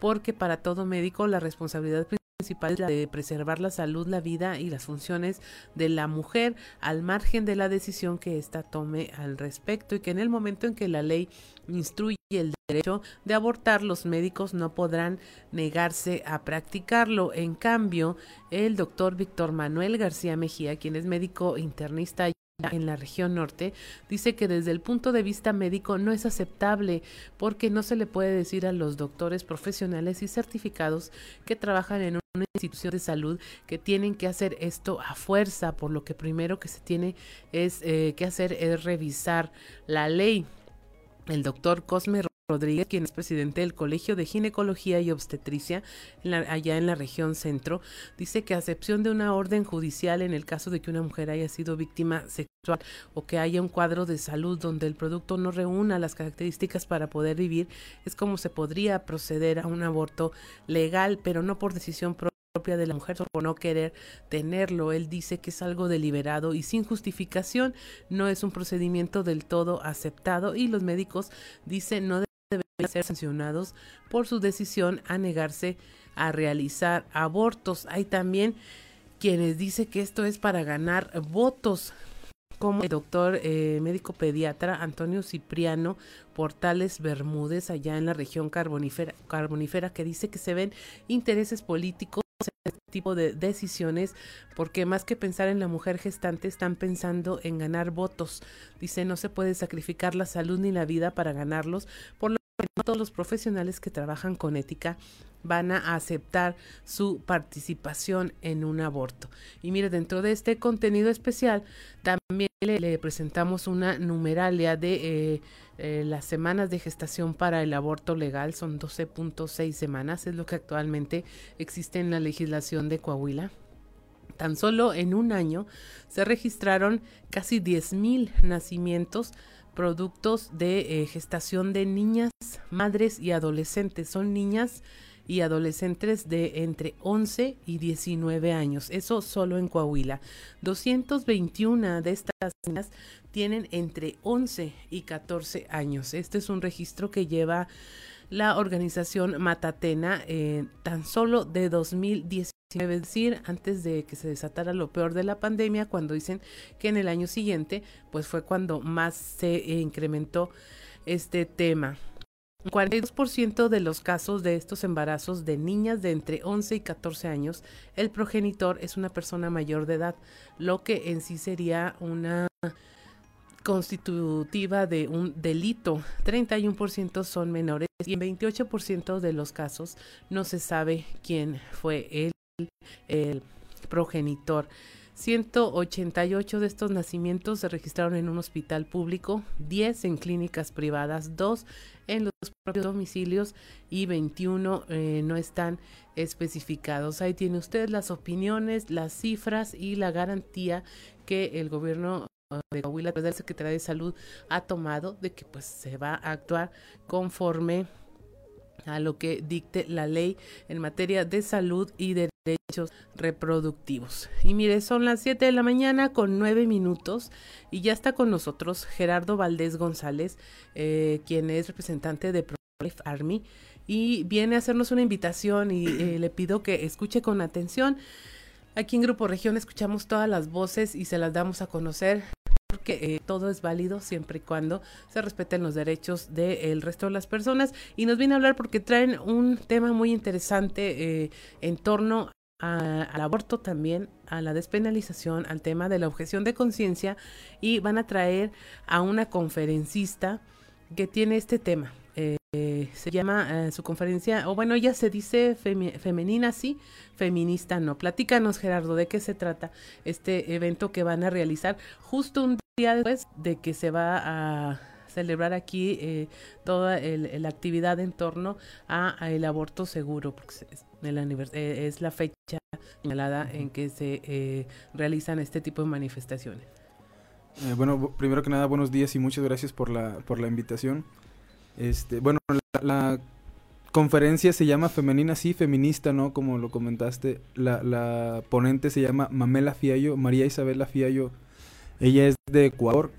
porque para todo médico la responsabilidad principal es la de preservar la salud, la vida y las funciones de la mujer al margen de la decisión que ésta tome al respecto y que en el momento en que la ley instruye el derecho de abortar, los médicos no podrán negarse a practicarlo. En cambio, el doctor Víctor Manuel García Mejía, quien es médico internista en la región norte, dice que desde el punto de vista médico no es aceptable porque no se le puede decir a los doctores profesionales y certificados que trabajan en una institución de salud que tienen que hacer esto a fuerza, por lo que primero que se tiene es eh, que hacer es revisar la ley. El doctor Cosme Rodríguez, quien es presidente del Colegio de Ginecología y Obstetricia allá en la región centro, dice que a excepción de una orden judicial en el caso de que una mujer haya sido víctima sexual o que haya un cuadro de salud donde el producto no reúna las características para poder vivir, es como se podría proceder a un aborto legal, pero no por decisión propia propia de la mujer por no querer tenerlo. Él dice que es algo deliberado y sin justificación, no es un procedimiento del todo aceptado y los médicos dicen no deben ser sancionados por su decisión a negarse a realizar abortos. Hay también quienes dicen que esto es para ganar votos como el doctor eh, médico pediatra Antonio Cipriano Portales Bermúdez, allá en la región carbonífera, carbonífera, que dice que se ven intereses políticos este tipo de decisiones porque más que pensar en la mujer gestante están pensando en ganar votos. Dice no se puede sacrificar la salud ni la vida para ganarlos, por lo que no todos los profesionales que trabajan con ética van a aceptar su participación en un aborto. Y mire, dentro de este contenido especial también le, presentamos una numeralia de eh, eh, las semanas de gestación para el aborto legal, son 12.6 semanas, es lo que actualmente existe en la legislación de Coahuila. Tan solo en un año se registraron casi 10.000 nacimientos productos de eh, gestación de niñas, madres y adolescentes. Son niñas y adolescentes de entre 11 y 19 años. Eso solo en Coahuila. 221 de estas niñas tienen entre 11 y 14 años. Este es un registro que lleva la organización Matatena eh, tan solo de 2019, es decir, antes de que se desatara lo peor de la pandemia, cuando dicen que en el año siguiente, pues fue cuando más se incrementó este tema. 42% de los casos de estos embarazos de niñas de entre 11 y 14 años, el progenitor es una persona mayor de edad, lo que en sí sería una constitutiva de un delito. 31% son menores y en 28% de los casos no se sabe quién fue el, el progenitor. 188 de estos nacimientos se registraron en un hospital público, 10 en clínicas privadas, 2 en los propios domicilios y 21 eh, no están especificados. Ahí tiene usted las opiniones, las cifras y la garantía que el gobierno de Coahuila, de la Secretaría de Salud, ha tomado de que pues se va a actuar conforme a lo que dicte la ley en materia de salud y derechos reproductivos. Y mire, son las 7 de la mañana con 9 minutos y ya está con nosotros Gerardo Valdés González, eh, quien es representante de Pro-Life Army y viene a hacernos una invitación y eh, le pido que escuche con atención. Aquí en Grupo Región escuchamos todas las voces y se las damos a conocer porque eh, todo es válido siempre y cuando se respeten los derechos del resto de las personas. Y nos viene a hablar porque traen un tema muy interesante eh, en torno al aborto también, a la despenalización, al tema de la objeción de conciencia y van a traer a una conferencista que tiene este tema. Eh, se llama su conferencia, o bueno, ella se dice femenina, sí, feminista no. Platícanos, Gerardo, de qué se trata este evento que van a realizar justo un día después de que se va a celebrar aquí eh, toda la actividad en torno a, el aborto seguro, porque es, eh, es la fecha señalada en que se eh, realizan este tipo de manifestaciones. bueno, primero que nada, buenos días y muchas gracias por la, por la invitación. Este, bueno, la conferencia se llama Femenina, sí, feminista, ¿no? Como lo comentaste. La, la ponente se llama Mamela Fiallo, María Isabela Fiallo. Ella es de Ecuador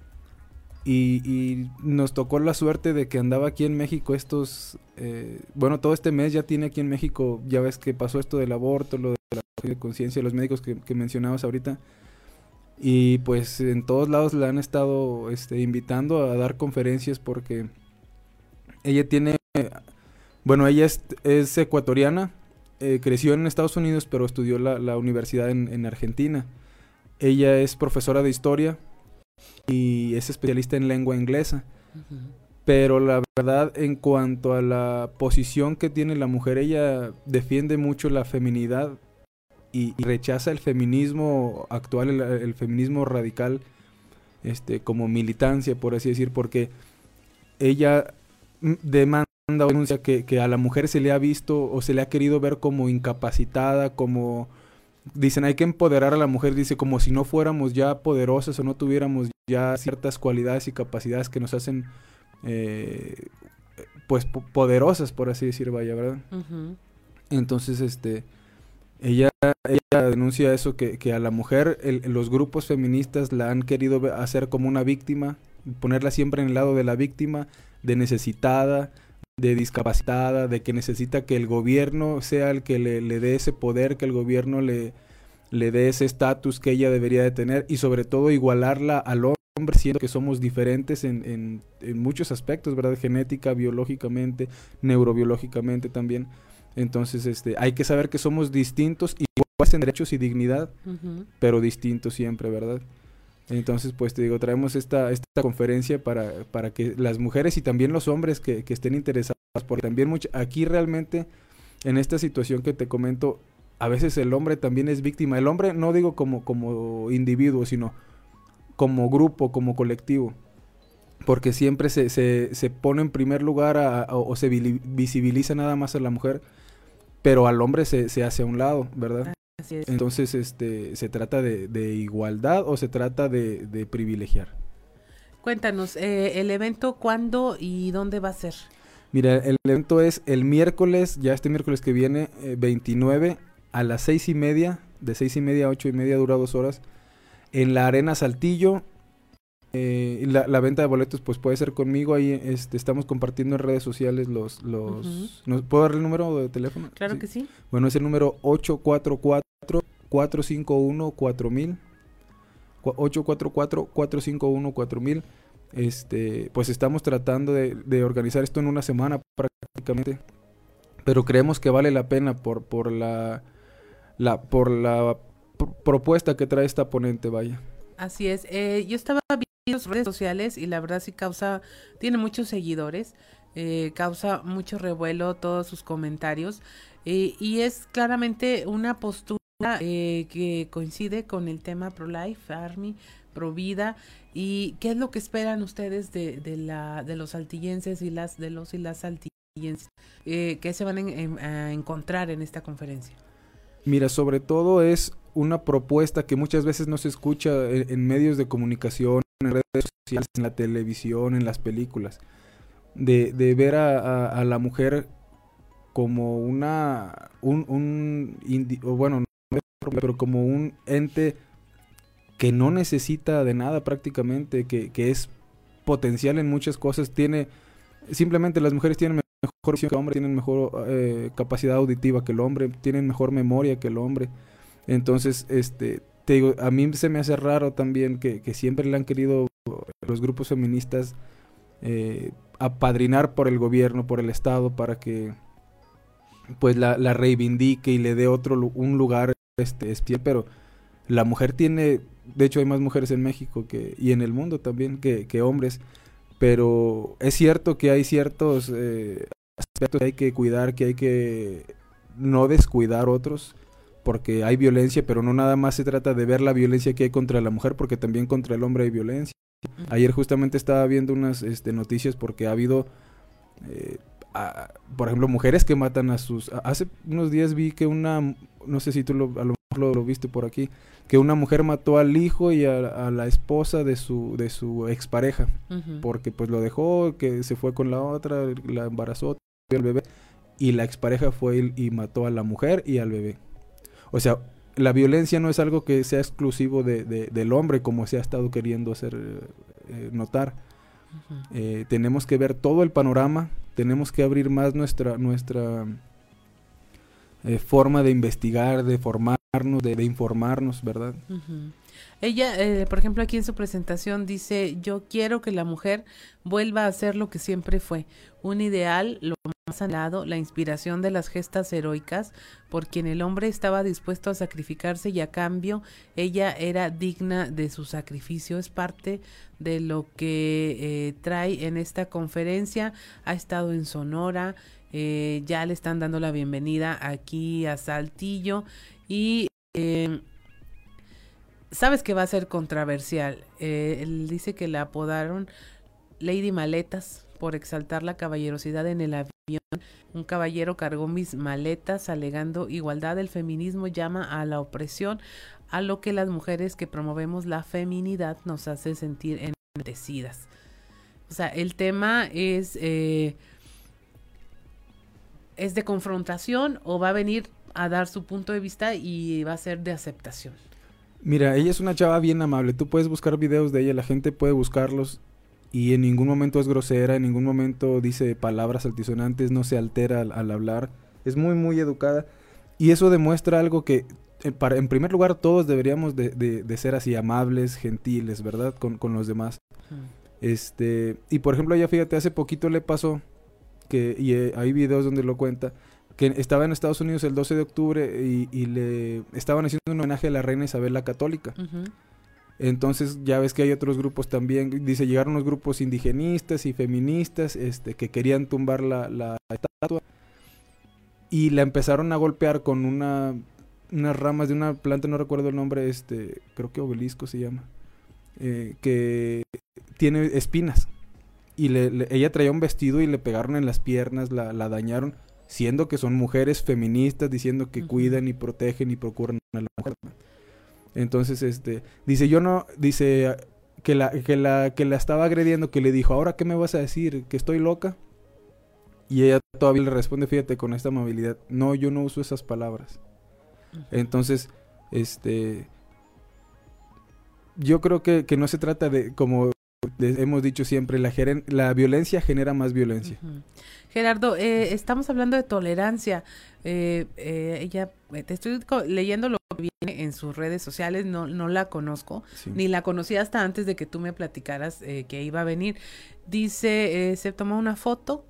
y, nos tocó la suerte de que andaba aquí en México estos, eh, bueno, todo este mes ya tiene aquí en México, ya ves que pasó esto del aborto, lo de la conciencia, los médicos que, que, mencionabas ahorita. Y pues en todos lados la han estado este, invitando a dar conferencias porque ella tiene bueno, ella es, ecuatoriana, eh, creció en Estados Unidos, pero estudió la, universidad en, Argentina. Ella es profesora de historia y es especialista en lengua inglesa. Pero la verdad, en cuanto a la posición que tiene la mujer, ella defiende mucho la feminidad y, rechaza el feminismo actual, el, el, feminismo radical, este, como militancia, por así decir, porque ella demanda denuncia que, que, a la mujer se le ha visto o se le ha querido ver como incapacitada, como dicen hay que empoderar a la mujer, dice como si no fuéramos ya poderosas o no tuviéramos ya ciertas cualidades y capacidades que nos hacen eh, pues poderosas, por así decir, vaya, ¿verdad? Entonces, este, ella, ella denuncia eso, que, que a la mujer los grupos feministas la han querido hacer como una víctima, ponerla siempre en el lado de la víctima, de necesitada, de discapacitada, de que necesita que el gobierno sea el que le, dé ese poder, que el gobierno le, le dé ese estatus que ella debería de tener y sobre todo igualarla al hombre, siendo que somos diferentes en, en, muchos aspectos, ¿verdad? Genética, biológicamente, neurobiológicamente también. Entonces, este, hay que saber que somos distintos, iguales en derechos y dignidad, pero distintos siempre, ¿verdad? Entonces, pues te digo, traemos esta, esta conferencia para, para que las mujeres y también los hombres que, que estén interesados, porque también mucho, aquí realmente, en esta situación que te comento, a veces el hombre también es víctima. El hombre no digo como, como individuo, sino como grupo, como colectivo. Porque siempre se, se, se pone en primer lugar o se visibiliza nada más a la mujer, pero al hombre se, se hace a un lado, ¿verdad? Entonces, este, ¿se trata de, igualdad o se trata de, privilegiar? Cuéntanos, eh, ¿el evento cuándo y dónde va a ser? Mira, el evento es el miércoles, ya este miércoles que viene, 29, eh, a las seis y media, de seis y media a ocho y media, dura dos horas, en la Arena Saltillo, eh, la, venta de boletos pues puede ser conmigo, ahí este, estamos compartiendo en redes sociales los... los ¿Puedo dar el número de teléfono? Claro que sí. Bueno, es el número 844-451-4000. 844-451-4000. Este, pues estamos tratando de, de, organizar esto en una semana prácticamente. Pero creemos que vale la pena por, por la, la, por la propuesta que trae esta ponente, vaya. Así es. Eh, yo estaba redes sociales y la verdad sí causa, tiene muchos seguidores, eh, causa mucho revuelo todos sus comentarios eh, y es claramente una postura eh, que coincide con el tema pro-life, Army, pro-vida y qué es lo que esperan ustedes de, de, la, de los saltillenses y las de los y las saltillenses que se van a encontrar en esta conferencia. Mira, sobre todo es una propuesta que muchas veces no se escucha en medios de comunicación en redes sociales, en la televisión, en las películas, de, de ver a, a, la mujer como una, un, un bueno, pero como un ente que no necesita de nada prácticamente, que, que es potencial en muchas cosas, tiene, simplemente las mujeres tienen mejor visión que el hombre, tienen mejor eh, capacidad auditiva que el hombre, tienen mejor memoria que el hombre. Entonces, este, te digo, a mí se me hace raro también que, siempre le han querido los grupos feministas eh, apadrinar por el gobierno, por el Estado, para que pues la, reivindique y le dé otro un lugar este pero la mujer tiene, de hecho hay más mujeres en México que y en el mundo también que, que hombres, pero es cierto que hay ciertos eh, aspectos que hay que cuidar, que hay que no descuidar otros, porque hay violencia, pero no nada más se trata de ver la violencia que hay contra la mujer, porque también contra el hombre hay violencia. Ayer justamente estaba viendo unas este, noticias porque ha habido, eh, por ejemplo, mujeres que matan a sus... hace unos días vi que una, no sé si tú lo, a lo mejor lo, viste por aquí, que una mujer mató al hijo y a, la esposa de su, de su expareja, porque pues lo dejó, que se fue con la otra, la embarazó, al bebé, y la expareja fue y, y mató a la mujer y al bebé. O sea, la violencia no es algo que sea exclusivo de, del hombre como se ha estado queriendo hacer eh, notar. Eh, tenemos que ver todo el panorama, tenemos que abrir más nuestra, nuestra eh, forma de investigar, de formarnos, de, informarnos, ¿verdad? Ella, por ejemplo, aquí en su presentación dice, yo quiero que la mujer vuelva a ser lo que siempre fue, un ideal, lo más lado la inspiración de las gestas heroicas, por quien el hombre estaba dispuesto a sacrificarse y a cambio ella era digna de su sacrificio. Es parte de lo que eh, trae en esta conferencia. Ha estado en Sonora, eh, ya le están dando la bienvenida aquí a Saltillo y... Eh, sabes que va a ser controversial. él dice que la apodaron Lady Maletas por exaltar la caballerosidad en el avión. Un caballero cargó mis maletas alegando igualdad. El feminismo llama a la opresión, a lo que las mujeres que promovemos la feminidad nos hace sentir enaltecidas. O sea, el tema es, eh, es de confrontación o va a venir a dar su punto de vista y va a ser de aceptación. Mira, ella es una chava bien amable. Tú puedes buscar videos de ella, la gente puede buscarlos y en ningún momento es grosera, en ningún momento dice palabras altisonantes, no se altera al, hablar, es muy muy educada y eso demuestra algo que eh, para, en primer lugar todos deberíamos de, de, ser así amables, gentiles, ¿verdad? Con, con los demás. Este, y por ejemplo, ya fíjate, hace poquito le pasó que, y eh, hay videos donde lo cuenta, que estaba en Estados Unidos el 12 de octubre y, y le estaban haciendo un homenaje a la reina Isabel la Católica. Entonces ya ves que hay otros grupos también, dice, llegaron unos grupos indigenistas y feministas este, que querían tumbar la, la estatua y la empezaron a golpear con una, unas ramas de una planta, no recuerdo el nombre, este, creo que obelisco se llama, eh, que tiene espinas. Y le, ella traía un vestido y le pegaron en las piernas, la, la dañaron, siendo que son mujeres feministas, diciendo que cuidan y protegen y procuran a la mujer. Entonces, este, dice, yo no, dice que la, que la, que la estaba agrediendo, que le dijo, ahora qué me vas a decir, que estoy loca. Y ella todavía le responde, fíjate, con esta amabilidad, no, yo no uso esas palabras. Entonces, este, yo creo que, que no se trata de, como hemos dicho siempre, la, la violencia genera más violencia. Gerardo, eh, estamos hablando de tolerancia. Eh, eh, ella, te estoy leyendo lo que viene en sus redes sociales, no, no la conozco, ni la conocí hasta antes de que tú me platicaras que iba a venir. Dice, se tomó una foto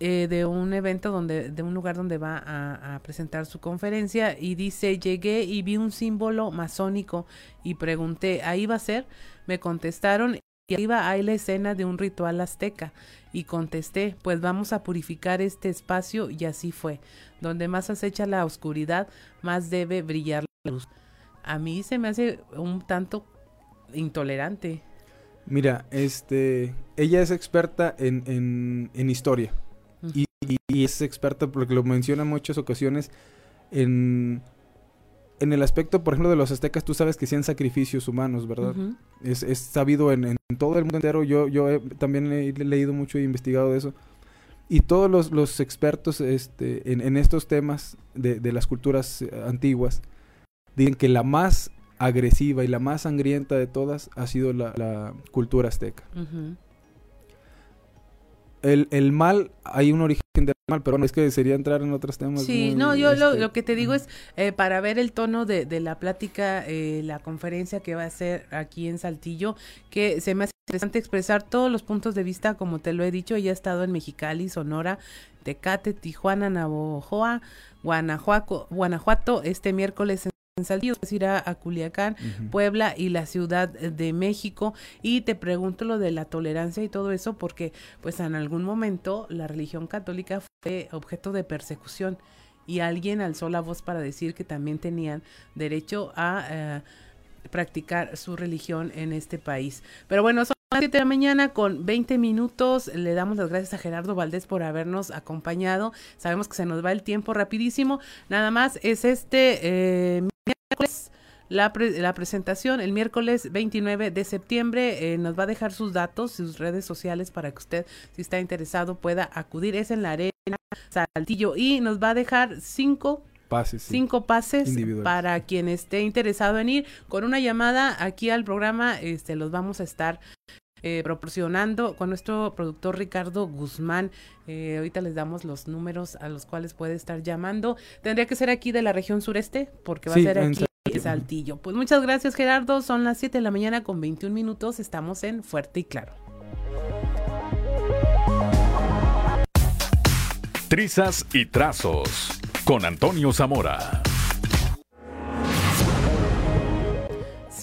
de un evento donde, de un lugar donde va a, a, presentar su conferencia y dice, llegué y vi un símbolo masónico y pregunté, ¿ahí va a ser? Me contestaron y arriba hay la escena de un ritual azteca. Y contesté, pues vamos a purificar este espacio y así fue. Donde más acecha la oscuridad, más debe brillar la luz. A mí se me hace un tanto intolerante. Mira, este, ella es experta en, en, historia. y, y, es experta, porque lo menciona en muchas ocasiones, en en el aspecto, por ejemplo, de los aztecas, tú sabes que hacían sacrificios humanos, ¿verdad? es, es, sabido en, en, todo el mundo entero. Yo, yo también he leído mucho e investigado de eso. Y todos los, los expertos este, en, en, estos temas de, de, las culturas eh, antiguas dicen que la más agresiva y la más sangrienta de todas ha sido la, la cultura azteca. Uh -huh. El, el, mal, hay un origen del mal, pero bueno, es que sería entrar en otros temas. Sí, muy, no, yo este... lo, lo, que te digo es, eh, para ver el tono de, de la plática, eh, la conferencia que va a ser aquí en Saltillo, que se me hace interesante expresar todos los puntos de vista, como te lo he dicho, ya he estado en Mexicali, Sonora, Tecate, Tijuana, Navojoa, Guanajuato, Guanajuato este miércoles en en Saltillo, es ir a, a Culiacán, uh -huh. Puebla y la Ciudad de México. Y te pregunto lo de la tolerancia y todo eso porque pues en algún momento la religión católica fue objeto de persecución y alguien alzó la voz para decir que también tenían derecho a eh, practicar su religión en este país. Pero bueno, son las 7 de la mañana con 20 minutos. Le damos las gracias a Gerardo Valdés por habernos acompañado. Sabemos que se nos va el tiempo rapidísimo. Nada más es este eh, miércoles la, pre la, presentación el miércoles 29 de septiembre. Eh, nos va a dejar sus datos, sus redes sociales para que usted, si está interesado, pueda acudir. Es en la arena Saltillo y nos va a dejar cinco pases, sí. cinco pases para quien esté interesado en ir. Con una llamada aquí al programa, este, los vamos a estar eh, proporcionando con nuestro productor Ricardo Guzmán. Eh, ahorita les damos los números a los cuales puede estar llamando. Tendría que ser aquí de la región sureste, porque va sí, a ser aquí en Saltillo. Pues muchas gracias, Gerardo. Son las 7 de la mañana con 21 minutos. Estamos en Fuerte y Claro. Trizas y trazos con Antonio Zamora.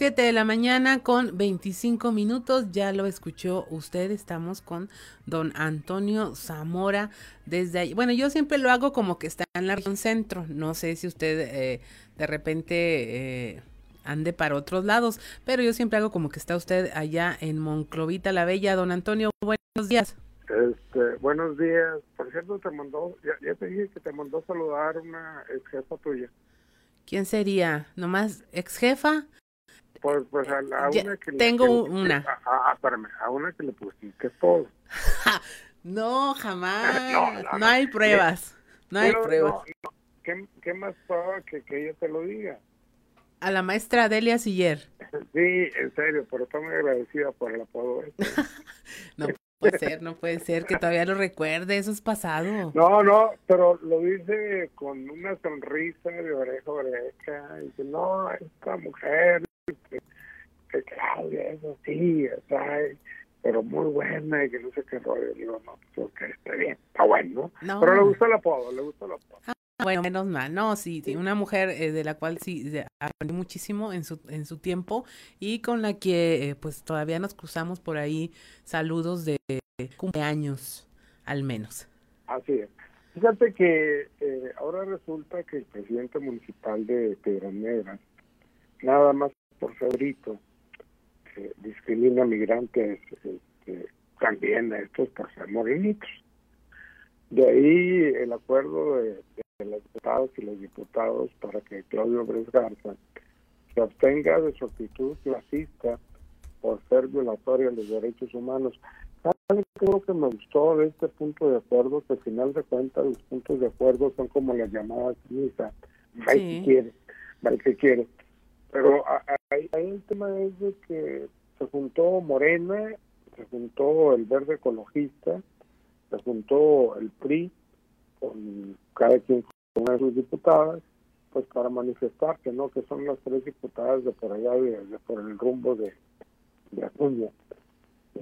7 de la mañana con 25 minutos, ya lo escuchó usted, estamos con don Antonio Zamora desde ahí. Bueno, yo siempre lo hago como que está en la región centro, no sé si usted eh, de repente eh, ande para otros lados, pero yo siempre hago como que está usted allá en Monclovita la Bella. Don Antonio, buenos días. Este, buenos días. Por cierto, te mandó, ya, ya, te dije que te mandó saludar una ex jefa tuya. ¿Quién sería? ¿Nomás ex jefa? Pues, pues a, a ya, una que Tengo le, una. A, a, espérame, a una que le pusiste todo. <laughs> no, jamás. <laughs> no, no, no, hay pruebas. No hay pruebas. ¿Qué, ¿Qué, más prueba que, que ella te lo diga? A la maestra Delia Siller. <laughs> Sí, en serio, pero estoy muy agradecida por el apodo. Este. no puede ser, no puede ser que todavía lo recuerde, eso es pasado. No, no, pero lo dice con una sonrisa de oreja a oreja, y dice, no, esta mujer, que, que Claudia, está, pero muy buena y que no sé qué rollo. Digo, no, pues ok, está bien, está bueno, ¿no? Pero le gustó el apodo, le gustó el apodo. Ah, bueno, menos mal, no, sí, sí una mujer eh, de la cual sí aprendí muchísimo en su, en su tiempo y con la que eh, pues todavía nos cruzamos por ahí saludos de cumpleaños, al menos. Así es. Fíjate que eh, ahora resulta que el presidente municipal de Piedras Negras, nada más por febrito, eh, discrimina a migrantes este, también a estos por ser morenitos. De ahí el acuerdo de, de los diputados y los diputados para que Claudio Bres Garza se abstenga de su actitud clasista por ser violatoria de los derechos humanos. ¿Sabe qué es lo que me gustó de este punto de acuerdo? Que al final de cuentas los puntos de acuerdo son como las llamadas misa. Va sí. si quiere, va si quiere. Pero ahí, ahí el tema es de que se juntó Morena, se juntó el Verde Ecologista, se juntó el PRI, con cada quien con sus diputadas, pues para manifestarse, ¿no? Que son las tres diputadas de por allá, de, por el rumbo de, de Acuña.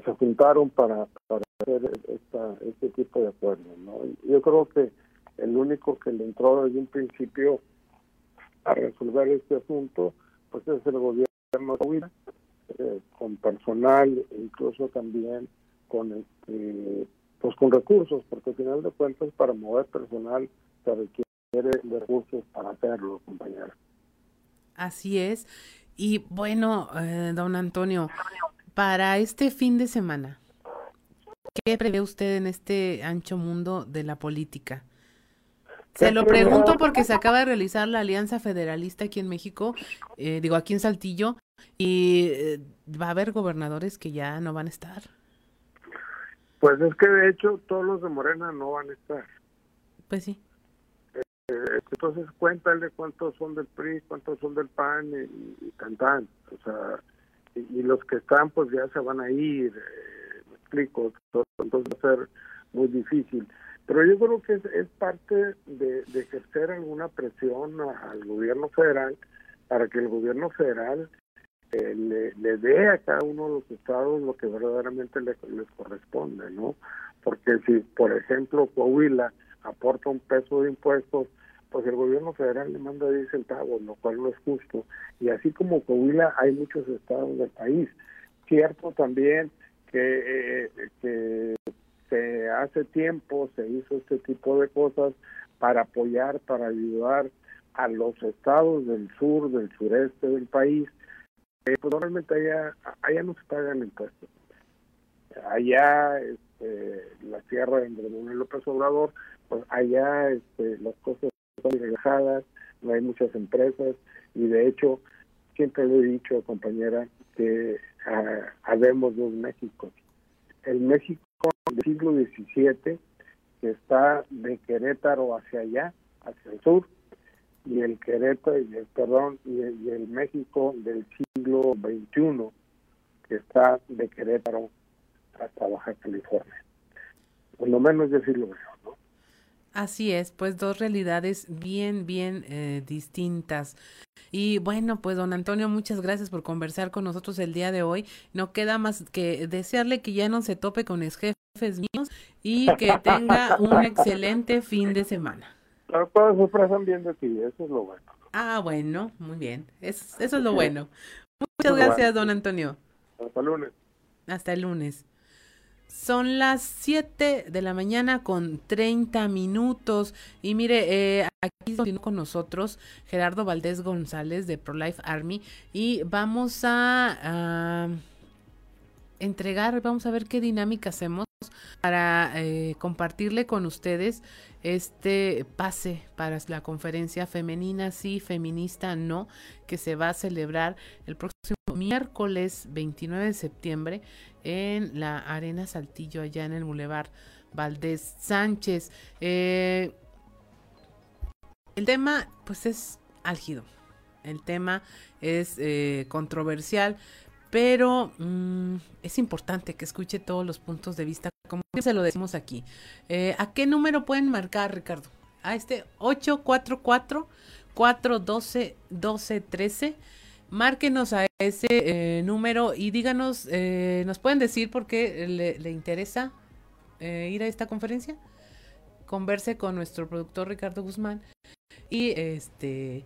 Se juntaron para, hacer este tipo de acuerdos, ¿no? Yo creo que el único que le entró desde un principio a resolver este asunto, pues es el gobierno eh, con personal, incluso también con este pues con recursos, porque al final de cuentas para mover personal se requiere de recursos para hacerlo, compañero. Así es. Y bueno, eh, don Antonio, para este fin de semana, ¿qué prevé usted en este ancho mundo de la política? Se lo pregunto porque se acaba de realizar la Alianza Federalista aquí en México, eh, digo aquí en Saltillo, y eh, va a haber gobernadores que ya no van a estar. Pues es que de hecho todos los de Morena no van a estar. Pues sí. Eh, entonces cuéntale cuántos son del PRI, cuántos son del PAN y, y tan tan. O sea, y, y los que están pues ya se van a ir, eh, me explico, entonces va a ser muy difícil. Pero yo creo que es, parte de, ejercer alguna presión a- al gobierno federal para que el gobierno federal eh, le, le dé a cada uno de los estados lo que verdaderamente le- les corresponde, ¿no? Porque si, por ejemplo, Coahuila aporta un peso de impuestos, pues el gobierno federal le manda 10 centavos, lo cual no es justo. Y así como Coahuila, hay muchos estados del país. Cierto también que, eh, que se hace tiempo se hizo este tipo de cosas para apoyar, para ayudar a los estados del sur, del sureste del país. Eh, pues normalmente allá, allá no se pagan impuestos. Allá, este, la sierra de Andrés Manuel López Obrador, pues allá este, las cosas están relajadas, no hay muchas empresas y de hecho siempre le he dicho, compañera, que ah, habemos dos Méxicos. El México del siglo XVII, que está de Querétaro hacia allá, hacia el sur, y el Querétaro, y el, perdón, y el, México del siglo XXI, que está de Querétaro hasta Baja California. Por lo menos yo sí lo veo, ¿no? Así es, pues dos realidades bien, bien eh, distintas. Y bueno, pues don Antonio, muchas gracias por conversar con nosotros el día de hoy. No queda más que desearle que ya no se tope con ex míos y que tenga un excelente fin de semana. Las cosas se expresan bien de ti, eso es lo bueno. Ah, bueno, muy bien. Es- eso es lo Sí. bueno. Muchas gracias, bueno. don Antonio. Hasta lunes. Hasta el lunes. Son las 7 de la mañana con 30 minutos. Y mire, eh, aquí continúa con nosotros Gerardo Valdés González de ProLife Army. Y vamos a, a entregar, vamos a ver qué dinámica hacemos para eh, compartirle con ustedes este pase para la conferencia femenina sí, feminista no, que se va a celebrar el próximo miércoles 29 de septiembre en la Arena Saltillo, allá en el Boulevard Valdés Sánchez. Eh, el tema, pues, es álgido. El tema es eh, controversial, pero mm, es importante que escuche todos los puntos de vista, como se lo decimos aquí. Eh, ¿A qué número pueden marcar, Ricardo? A este 844-412-1213. Márquenos a ese eh, número y díganos, eh, ¿nos pueden decir por qué le, le interesa ir a esta conferencia? Converse con nuestro productor Ricardo Guzmán y este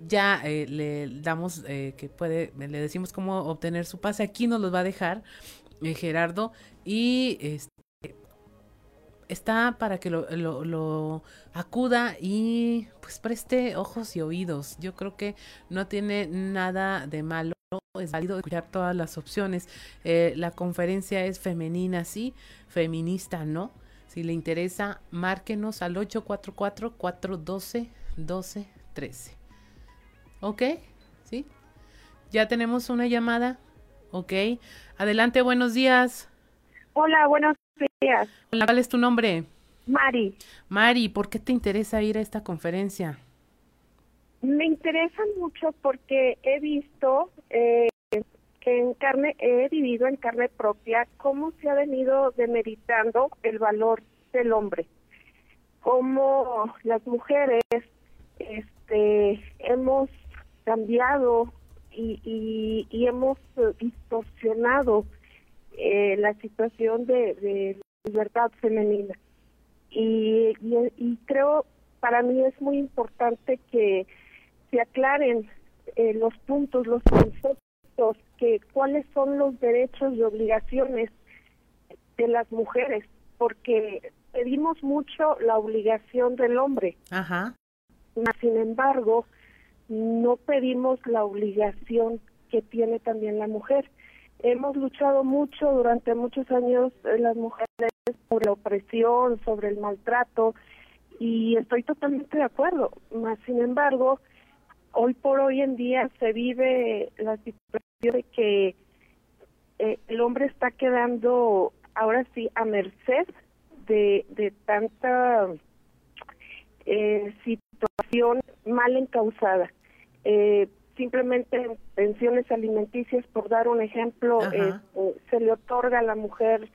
ya eh, le damos eh, que puede, le decimos cómo obtener su pase. Aquí nos los va a dejar eh, Gerardo y este está para que lo, acuda y pues preste ojos y oídos. Yo creo que no tiene nada de malo. Es válido escuchar todas las opciones. Eh, la conferencia es femenina, sí, feminista, no. Si le interesa, márquenos al 844-412-1213. ¿Ok? ¿Sí? Ya tenemos una llamada. ¿Ok? Adelante, buenos días. Hola, buenos días. Hola, ¿cuál es tu nombre? Mari. Mari, ¿por qué te interesa ir a esta conferencia? Me interesa mucho porque he visto eh, que en carne, he vivido en carne propia cómo se ha venido demeritando el valor del hombre. Cómo las mujeres este, hemos cambiado y, y, y hemos eh, distorsionado eh, la situación de, de libertad femenina. Y, y, y creo, para mí es muy importante que se aclaren eh, los puntos, los conceptos, que cuáles son los derechos y obligaciones de las mujeres, porque pedimos mucho la obligación del hombre. Ajá. Sin embargo, no pedimos la obligación que tiene también la mujer. Hemos luchado mucho durante muchos años eh, las mujeres sobre la opresión, sobre el maltrato, y estoy totalmente de acuerdo. Mas, sin embargo, hoy por hoy en día se vive la situación de que eh, el hombre está quedando ahora sí a merced de, de tanta eh, situación mal encausada. Eh, simplemente pensiones alimenticias, por dar un ejemplo, eh, se le otorga a la mujer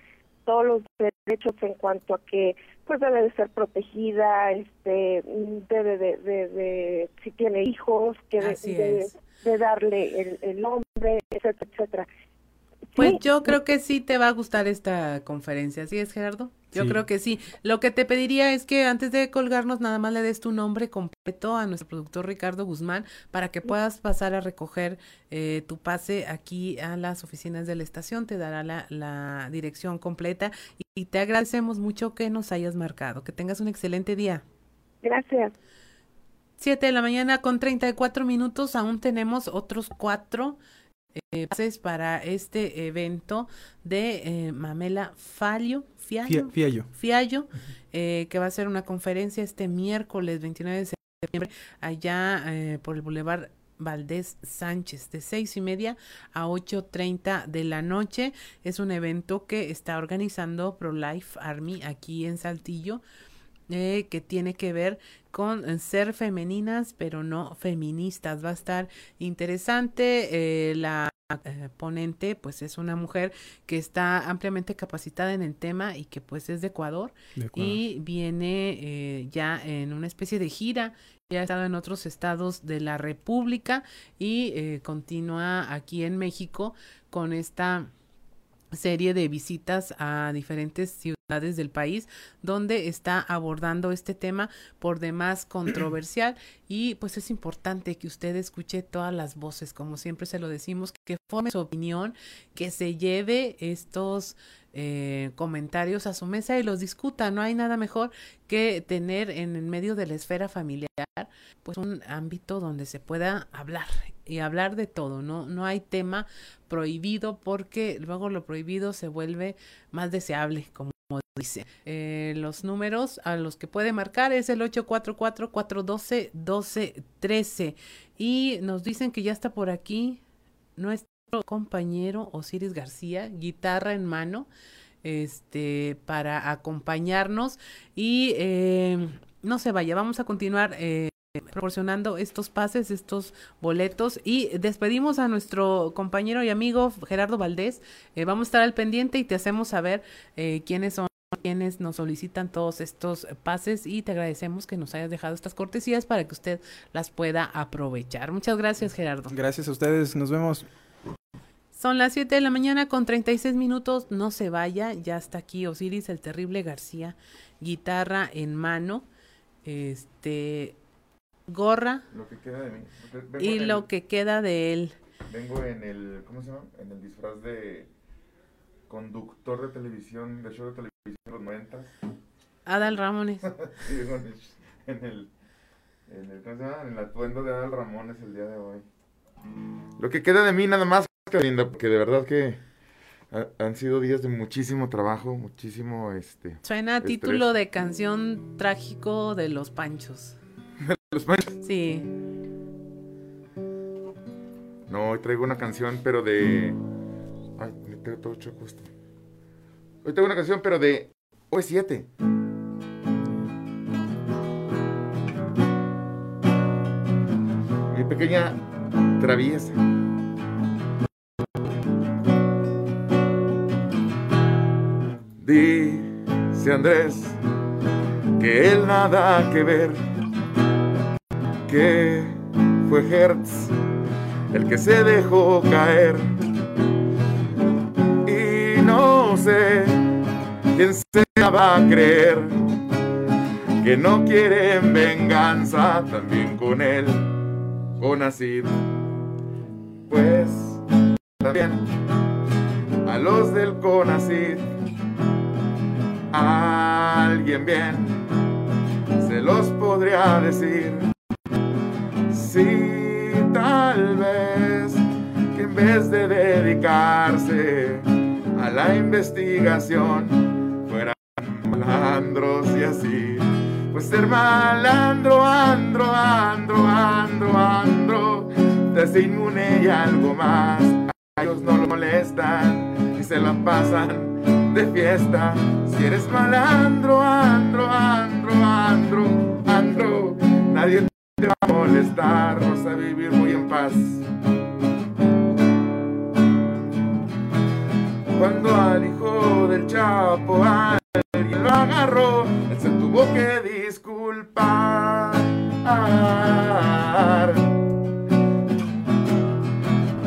todos los derechos en cuanto a que pues debe de ser protegida, este debe de, de, si tiene hijos, que debe de, darle el, el nombre, etcétera, etcétera. Pues yo creo que sí te va a gustar esta conferencia, ¿sí es Gerardo? Yo creo que sí. Lo que te pediría es que antes de colgarnos nada más le des tu nombre completo a nuestro productor Ricardo Guzmán para que puedas pasar a recoger eh, tu pase aquí a las oficinas de la estación. Te dará la, la dirección completa y, te agradecemos mucho que nos hayas marcado. Que tengas un excelente día. Gracias. Siete de la mañana con treinta y cuatro minutos. Aún tenemos otros cuatro eh, para este evento de eh, Mamela Fallo, Fiallo, Fiallo, eh, que va a ser una conferencia este miércoles 29 de septiembre allá eh, por el Boulevard Valdés Sánchez de seis y media a ocho treinta de la noche. Es un evento que está organizando Pro Life Army aquí en Saltillo. Eh, que tiene que ver con ser femeninas pero no feministas. Va a estar interesante. Eh, la eh, ponente pues es una mujer que está ampliamente capacitada en el tema y que pues es de Ecuador, y viene ya en una especie de gira ya ha estado en otros estados de la República y continúa aquí en México con esta serie de visitas a diferentes ciudades del país donde está abordando este tema por demás controversial <clears throat> y pues es importante que usted escuche todas las voces como siempre se lo decimos que forme su opinión que se lleve estos eh, comentarios a su mesa y los discuta. No hay nada mejor que tener en el medio de la esfera familiar pues un ámbito donde se pueda hablar y hablar de todo. No, no hay tema prohibido porque luego lo prohibido se vuelve más deseable, como dice. Eh, los números a los que puede marcar es el 844-412-1213 y nos dicen que ya está por aquí nuestro compañero Osiris García, guitarra en mano, este, para acompañarnos y eh, no se vaya, vamos a continuar eh, proporcionando estos pases, estos boletos y despedimos a nuestro compañero y amigo Gerardo Valdés. Eh, vamos a estar al pendiente y te hacemos saber quiénes son quienes nos solicitan todos estos pases y te agradecemos que nos hayas dejado estas cortesías para que usted las pueda aprovechar. Muchas gracias, Gerardo. Gracias a ustedes, nos vemos. Son las 7 de la mañana con 36 minutos. No se vaya, ya está aquí Osiris el Terrible García, guitarra en mano, este gorra lo que queda de mí. y lo que queda de él. Vengo en el, ¿cómo se llama? En el disfraz de conductor de televisión, de show de televisión de los 90. Adal Ramones. <laughs> sí, en el, en el, ¿cómo se llama? En el atuendo de Adal Ramones el día de hoy. Lo que queda de mí nada más linda, porque de verdad que han sido días de muchísimo trabajo, muchísimo este. Suena a título de canción trágico de los Panchos. ¿De los Panchos? Sí. No, hoy traigo una canción, pero de. Ay, me tengo todo choco esto. Hoy traigo una canción, pero de OE7. Mi pequeña traviesa. Dice Andrés que él nada que ver, que fue Hertz el que se dejó caer. Y no sé quién se va a creer que no quieren venganza también con él, con Acid. Pues también a los del CONACID alguien bien se los podría decir. Si tal vez que en vez de dedicarse a la investigación fueran malandros y así, pues ser malandro, andro, andro, andro, andro, desinmune y algo más ellos no lo molestan y se la pasan de fiesta. Si eres malandro, andro, andro, andro, andro, nadie te va a molestar, vas a vivir muy en paz. Cuando al hijo del Chapo alguien lo agarró, él se tuvo que disculpar.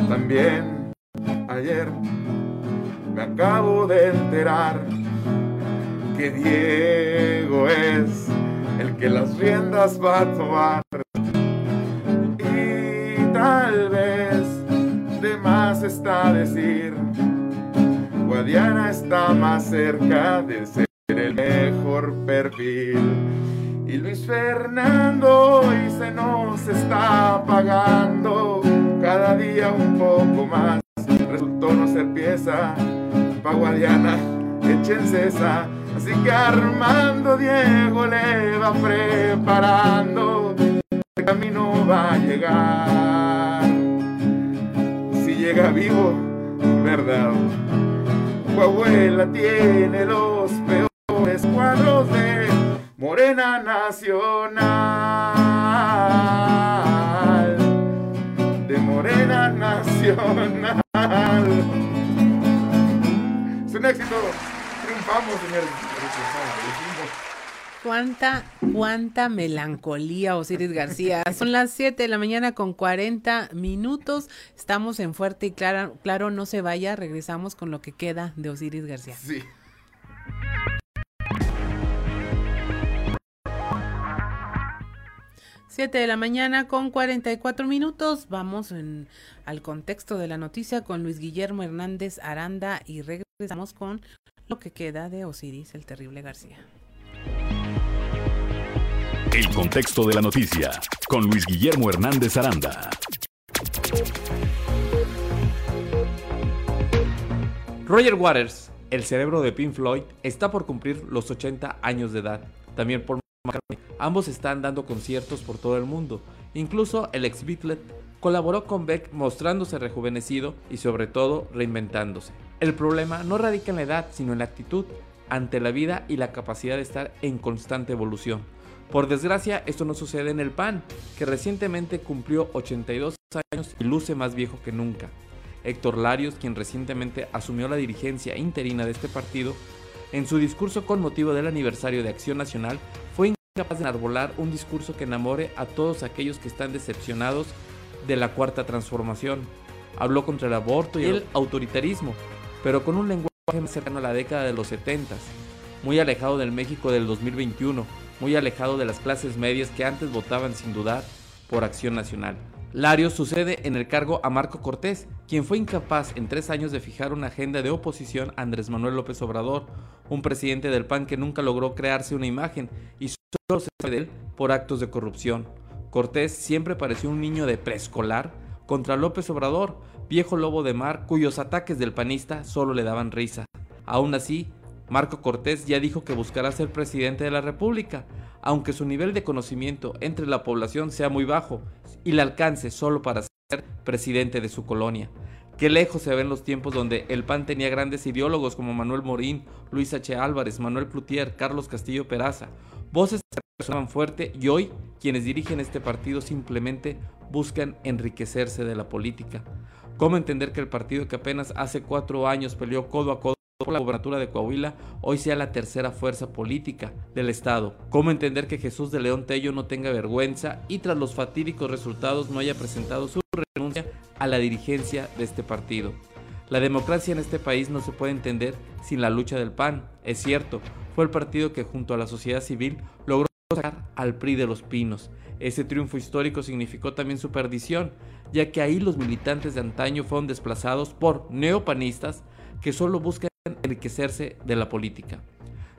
También ayer me acabo de enterar que Diego es el que las riendas va a tomar. Más está decir, Guadiana está más cerca de ser el mejor perfil. Y Luis Fernando hoy se nos está apagando cada día un poco más. Resultó no ser pieza pa' Guadiana, échense esa. Así que Armando Diego le va preparando, el camino va a llegar. Llega vivo, verdad. Coahuila tiene los peores cuadros de Morena Nacional. De Morena Nacional. Es un éxito. Triunfamos, señores. Cuánta, cuánta melancolía, Osiris García. Son las 7 de la mañana con 40 minutos. Estamos en Fuerte y Claro, claro, no se vaya. Regresamos con lo que queda de Osiris García. Sí. Siete de la mañana con 44 minutos. Vamos en, al contexto de la noticia con Luis Guillermo Hernández Aranda y regresamos con lo que queda de Osiris el Terrible García. El contexto de la noticia con Luis Guillermo Hernández Aranda. Roger Waters, el cerebro de Pink Floyd, está por cumplir los 80 años de edad. También McCartney. Ambos están dando conciertos por todo el mundo. Incluso el ex Beatle colaboró con Beck mostrándose rejuvenecido y sobre todo reinventándose. El problema no radica en la edad, sino en la actitud ante la vida y la capacidad de estar en constante evolución. Por desgracia, esto no sucede en el PAN, que recientemente cumplió 82 años y luce más viejo que nunca. Héctor Larios, quien recientemente asumió la dirigencia interina de este partido, en su discurso con motivo del aniversario de Acción Nacional, fue incapaz de enarbolar un discurso que enamore a todos aquellos que están decepcionados de la cuarta transformación. Habló contra el aborto y el autoritarismo, pero con un lenguaje más cercano a la década de los 70, muy alejado del México del 2021, muy alejado de las clases medias que antes votaban sin dudar por Acción Nacional. Larios sucede en el cargo a Marco Cortés, quien fue incapaz en tres años de fijar una agenda de oposición a Andrés Manuel López Obrador, un presidente del PAN que nunca logró crearse una imagen y solo se sabe de él por actos de corrupción. Cortés siempre pareció un niño de preescolar contra López Obrador, viejo lobo de mar cuyos ataques del panista solo le daban risa. Aún así, Marco Cortés ya dijo que buscará ser presidente de la República, aunque su nivel de conocimiento entre la población sea muy bajo y le alcance solo para ser presidente de su colonia. Qué lejos se ven los tiempos donde el PAN tenía grandes ideólogos como Manuel Morín, Luis H. Álvarez, Manuel Plutier, Carlos Castillo Peraza, voces que resonaban fuerte y hoy quienes dirigen este partido simplemente buscan enriquecerse de la política. ¿Cómo entender que el partido que apenas hace cuatro años peleó codo a codo por la gobernatura de Coahuila hoy sea la tercera fuerza política del Estado. ¿Cómo entender que Jesús de León Tello no tenga vergüenza y tras los fatídicos resultados no haya presentado su renuncia a la dirigencia de este partido? La democracia en este país no se puede entender sin la lucha del PAN. Es cierto, fue el partido que junto a la sociedad civil logró sacar al PRI de los pinos. Ese triunfo histórico significó también su perdición, ya que ahí los militantes de antaño fueron desplazados por neopanistas que solo buscan enriquecerse de la política.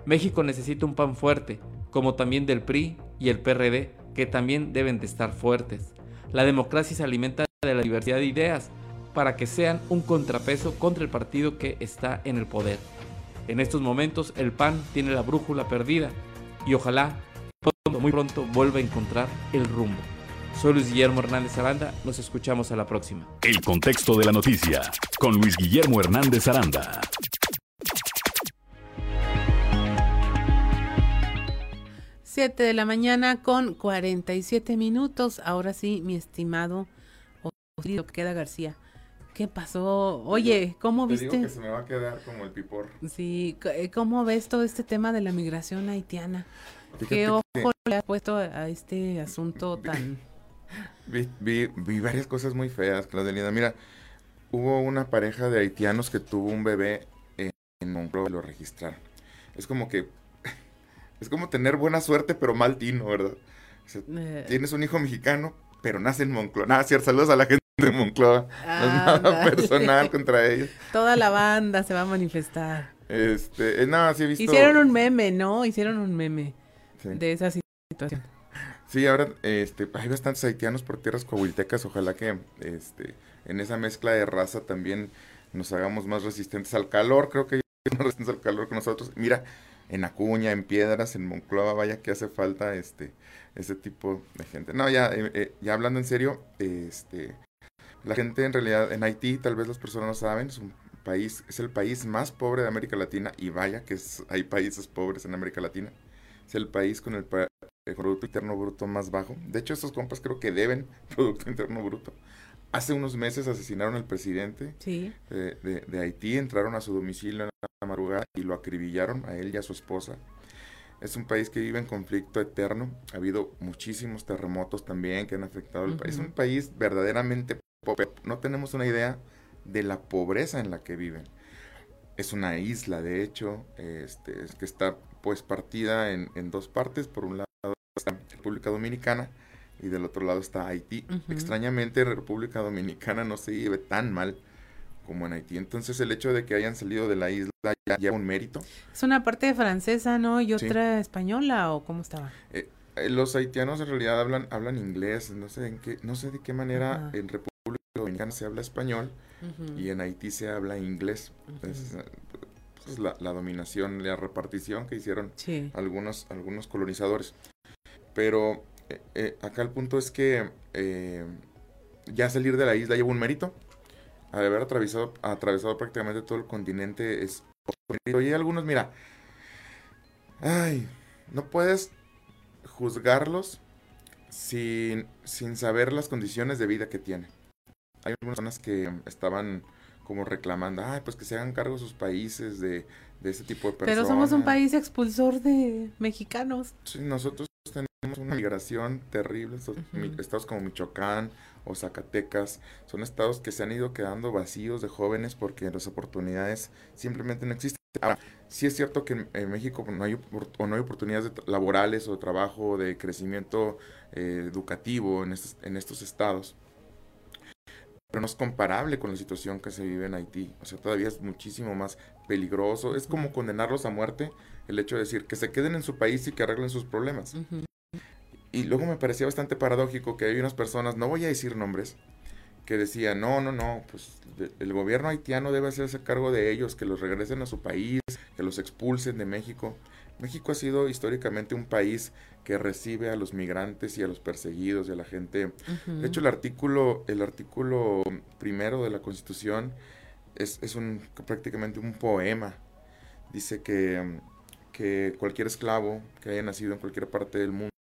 México necesita un PAN fuerte, como también del PRI y el PRD, que también deben de estar fuertes. La democracia se alimenta de la diversidad de ideas para que sean un contrapeso contra el partido que está en el poder. En estos momentos el PAN tiene la brújula perdida y ojalá pronto, muy pronto vuelva a encontrar el rumbo. Soy Luis Guillermo Hernández Aranda, nos escuchamos a la próxima. El contexto de la noticia con Luis Guillermo Hernández Aranda. Siete de la mañana con 47 minutos. Ahora sí, mi estimado querido queda García. ¿Qué pasó? Oye, ¿cómo viste? Te digo que se me va a quedar como el pipor. Sí, eh, ¿cómo ves todo este tema de la migración haitiana? ¿Qué ojo le has puesto a este asunto tan Vi, vi, vi varias cosas muy feas, Claudelina. Mira, hubo una pareja de haitianos que tuvo un bebé en, un lo registraron. Es como que. Es como tener buena suerte, pero mal tino, ¿verdad? Eh. Tienes un hijo mexicano, pero nace en Moncloa. Nada, cierto, saludos a la gente de Moncloa. no es nada personal contra ellos. Toda la banda se va a manifestar. Este, eh, nada, sí he visto. Hicieron un meme, ¿no? Hicieron un meme de esa situación. Sí, ahora este, hay bastantes haitianos por tierras coahuiltecas. Ojalá que este, en esa mezcla de raza también nos hagamos más resistentes al calor. Creo que ellos son más resistentes al calor que nosotros. Mira, en Acuña, en Piedras, en Monclova, vaya que hace falta este ese tipo de gente. No, ya, eh, eh, ya hablando en serio, este, la gente en realidad en Haití, tal vez las personas no saben, es un país, es el país más pobre de América Latina y vaya que es, hay países pobres en América Latina. Es el país con el, Producto Interno Bruto más bajo. De hecho, estos compas creo que deben <laughs> Producto Interno Bruto. Hace unos meses asesinaron al presidente de, Haití, entraron a su domicilio en la madrugada y lo acribillaron a él y a su esposa. Es un país que vive en conflicto eterno. Ha habido muchísimos terremotos también que han afectado al país. Es un país verdaderamente pobre. No tenemos una idea de la pobreza en la que viven. Es una isla, de hecho, este, que está pues partida en, en dos partes. Por un lado está República Dominicana y del otro lado está Haití. Extrañamente, República Dominicana no se vive tan mal como en Haití. Entonces, el hecho de que hayan salido de la isla ya lleva un mérito. Es una parte francesa, ¿no? Y otra española, ¿o cómo estaba? Eh, eh, los haitianos en realidad hablan hablan inglés. No sé en qué, no sé de qué manera en República Dominicana se habla español y en Haití se habla inglés. Entonces, pues, la, la, dominación, la repartición que hicieron algunos algunos colonizadores. Pero eh, eh, acá el punto es que eh, ya salir de la isla lleva un mérito. Al haber atravesado, atravesado prácticamente todo el continente es Y algunos, mira, ay, no puedes juzgarlos sin, sin saber las condiciones de vida que tienen. Hay algunas personas que estaban como reclamando, ay, pues que se hagan cargo sus países de, de ese tipo de personas. Pero somos un país expulsor de mexicanos. Sí, nosotros una migración terrible. Estados como Michoacán o Zacatecas son estados que se han ido quedando vacíos de jóvenes porque las oportunidades simplemente no existen. Ahora, sí es cierto que en, México no hay, o no hay oportunidades laborales o de trabajo, de crecimiento eh, educativo en estos, en estos estados pero no es comparable con la situación que se vive en Haití. O sea, todavía es muchísimo más peligroso. Es como condenarlos a muerte el hecho de decir que se queden en su país y que arreglen sus problemas. Y luego me parecía bastante paradójico que hay unas personas, no voy a decir nombres, que decían, no, no, no, pues el gobierno haitiano debe hacerse cargo de ellos, que los regresen a su país, que los expulsen de México. México ha sido históricamente un país que recibe a los migrantes y a los perseguidos y a la gente. De hecho, el artículo, el artículo primero de la Constitución es, es un, prácticamente un poema. Dice que, que cualquier esclavo que haya nacido en cualquier parte del mundo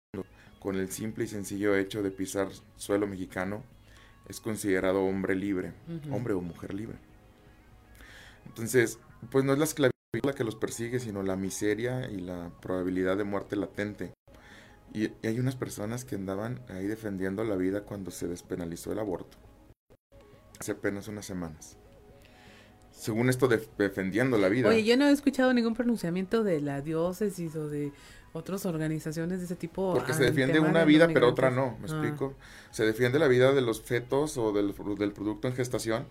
con el simple y sencillo hecho de pisar suelo mexicano, es considerado hombre libre, hombre o mujer libre. Entonces, pues no es la esclavitud la que los persigue, sino la miseria y la probabilidad de muerte latente. Y, hay unas personas que andaban ahí defendiendo la vida cuando se despenalizó el aborto, hace apenas unas semanas. Según esto, defendiendo la vida. Oye, yo no he escuchado ningún pronunciamiento de la diócesis o de otras organizaciones de ese tipo. Porque se defiende una vida, pero otra no, ¿me ah. explico? Se defiende la vida de los fetos o del, del producto en gestación,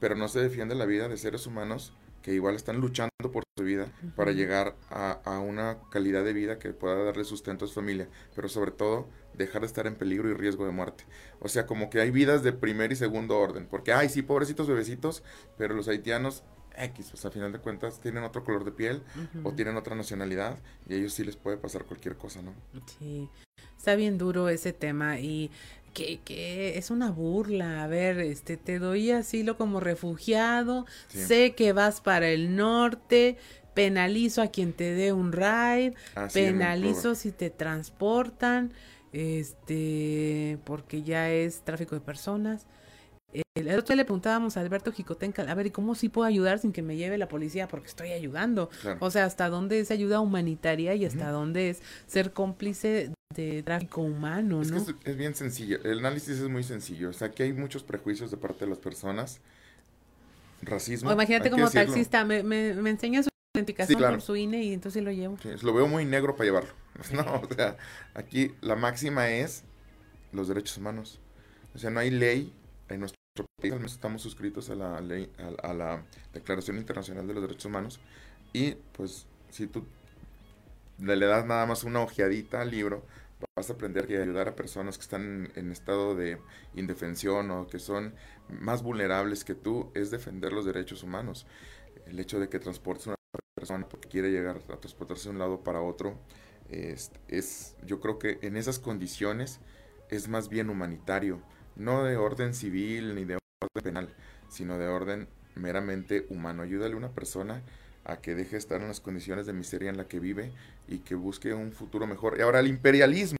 pero no se defiende la vida de seres humanos que igual están luchando por su vida para llegar a, a, una calidad de vida que pueda darle sustento a su familia, pero sobre todo dejar de estar en peligro y riesgo de muerte. O sea, como que hay vidas de primer y segundo orden, porque, ay, sí, pobrecitos bebecitos, pero los haitianos X, pues a final de cuentas tienen otro color de piel o tienen otra nacionalidad y a ellos sí les puede pasar cualquier cosa, ¿no? Sí, está bien duro ese tema y que, que es una burla. A ver, este, te doy asilo como refugiado, Sí. sé que vas para el norte, penalizo a quien te dé un ride, Así penalizo si te transportan, este, porque ya es tráfico de personas. El, el otro día le preguntábamos a Alberto Jicotenca, a ver, ¿y cómo sí puedo ayudar sin que me lleve la policía? Porque estoy ayudando. Claro. O sea, hasta dónde es ayuda humanitaria y hasta dónde es ser cómplice de tráfico humano, Es que ¿no? es, es bien sencillo. El análisis es muy sencillo. O sea, aquí hay muchos prejuicios de parte de las personas. Racismo. O imagínate que como taxista, me, me, me enseña su identificación claro. por su INE y entonces lo llevo. Sí, lo veo muy negro para llevarlo. <laughs> No, o sea, aquí la máxima es los derechos humanos. O sea, no hay ley en nuestro país, al menos estamos suscritos a la ley, a, a la Declaración Internacional de los Derechos Humanos. Y pues, si tú le, das nada más una ojeadita al libro, vas a aprender que ayudar a personas que están en, estado de indefensión o que son más vulnerables que tú es defender los derechos humanos. El hecho de que transportes una persona porque quiere llegar a transportarse de un lado para otro es, es yo creo que en esas condiciones es más bien humanitario, no de orden civil ni de orden penal, sino de orden meramente humano. Ayúdale a una persona a que deje de estar en las condiciones de miseria en la que vive y que busque un futuro mejor. Y ahora el imperialismo,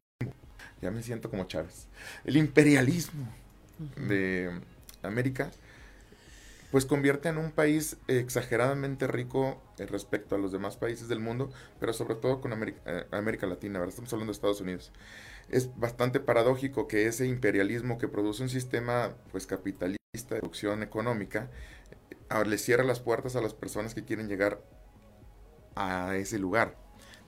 ya me siento como Chávez, el imperialismo de América, pues convierte en un país exageradamente rico eh, respecto a los demás países del mundo, pero sobre todo con América, eh, América Latina, ¿verdad? Estamos hablando de Estados Unidos. Es bastante paradójico que ese imperialismo que produce un sistema pues capitalista de producción económica, le cierra las puertas a las personas que quieren llegar a ese lugar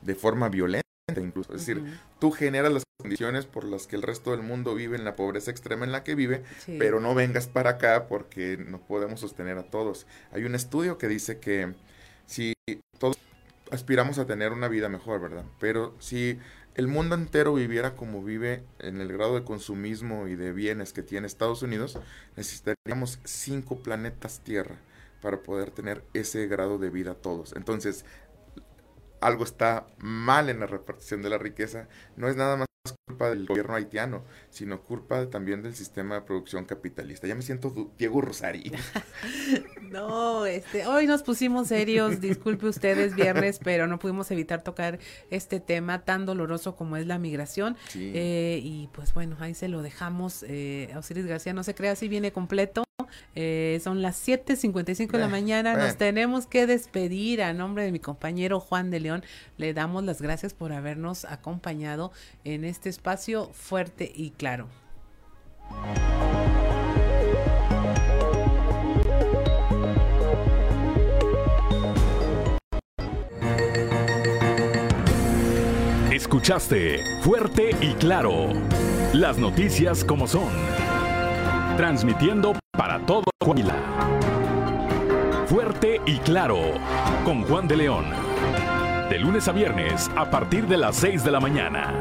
de forma violenta incluso. Es decir, tú generas las condiciones por las que el resto del mundo vive en la pobreza extrema en la que vive, Sí. pero no vengas para acá porque no podemos sostener a todos. Hay un estudio que dice que si todos aspiramos a tener una vida mejor, ¿verdad? Pero si el mundo entero viviera como vive en el grado de consumismo y de bienes que tiene Estados Unidos, necesitaríamos cinco planetas Tierra para poder tener ese grado de vida todos. Entonces, algo está mal en la repartición de la riqueza. No es nada más culpa del gobierno haitiano, sino culpa también del sistema de producción capitalista. Ya me siento Diego Rosari. <laughs> No, este, hoy nos pusimos serios, disculpe ustedes, viernes, <laughs> pero no pudimos evitar tocar este tema tan doloroso como es la migración. Sí. Eh, y pues bueno, ahí se lo dejamos. Eh, Osiris García, no se crea si viene completo. Eh, son las 7.55 de la Eh, mañana. eh. Nos tenemos que despedir a nombre de mi compañero Juan de León. Le damos las gracias por habernos acompañado en este espacio fuerte y claro. Escuchaste Fuerte y Claro. Las noticias como son. Transmitiendo para todo Coahuila. Fuerte y Claro. Con Juan de León. De lunes a viernes a partir de las 6 de la mañana.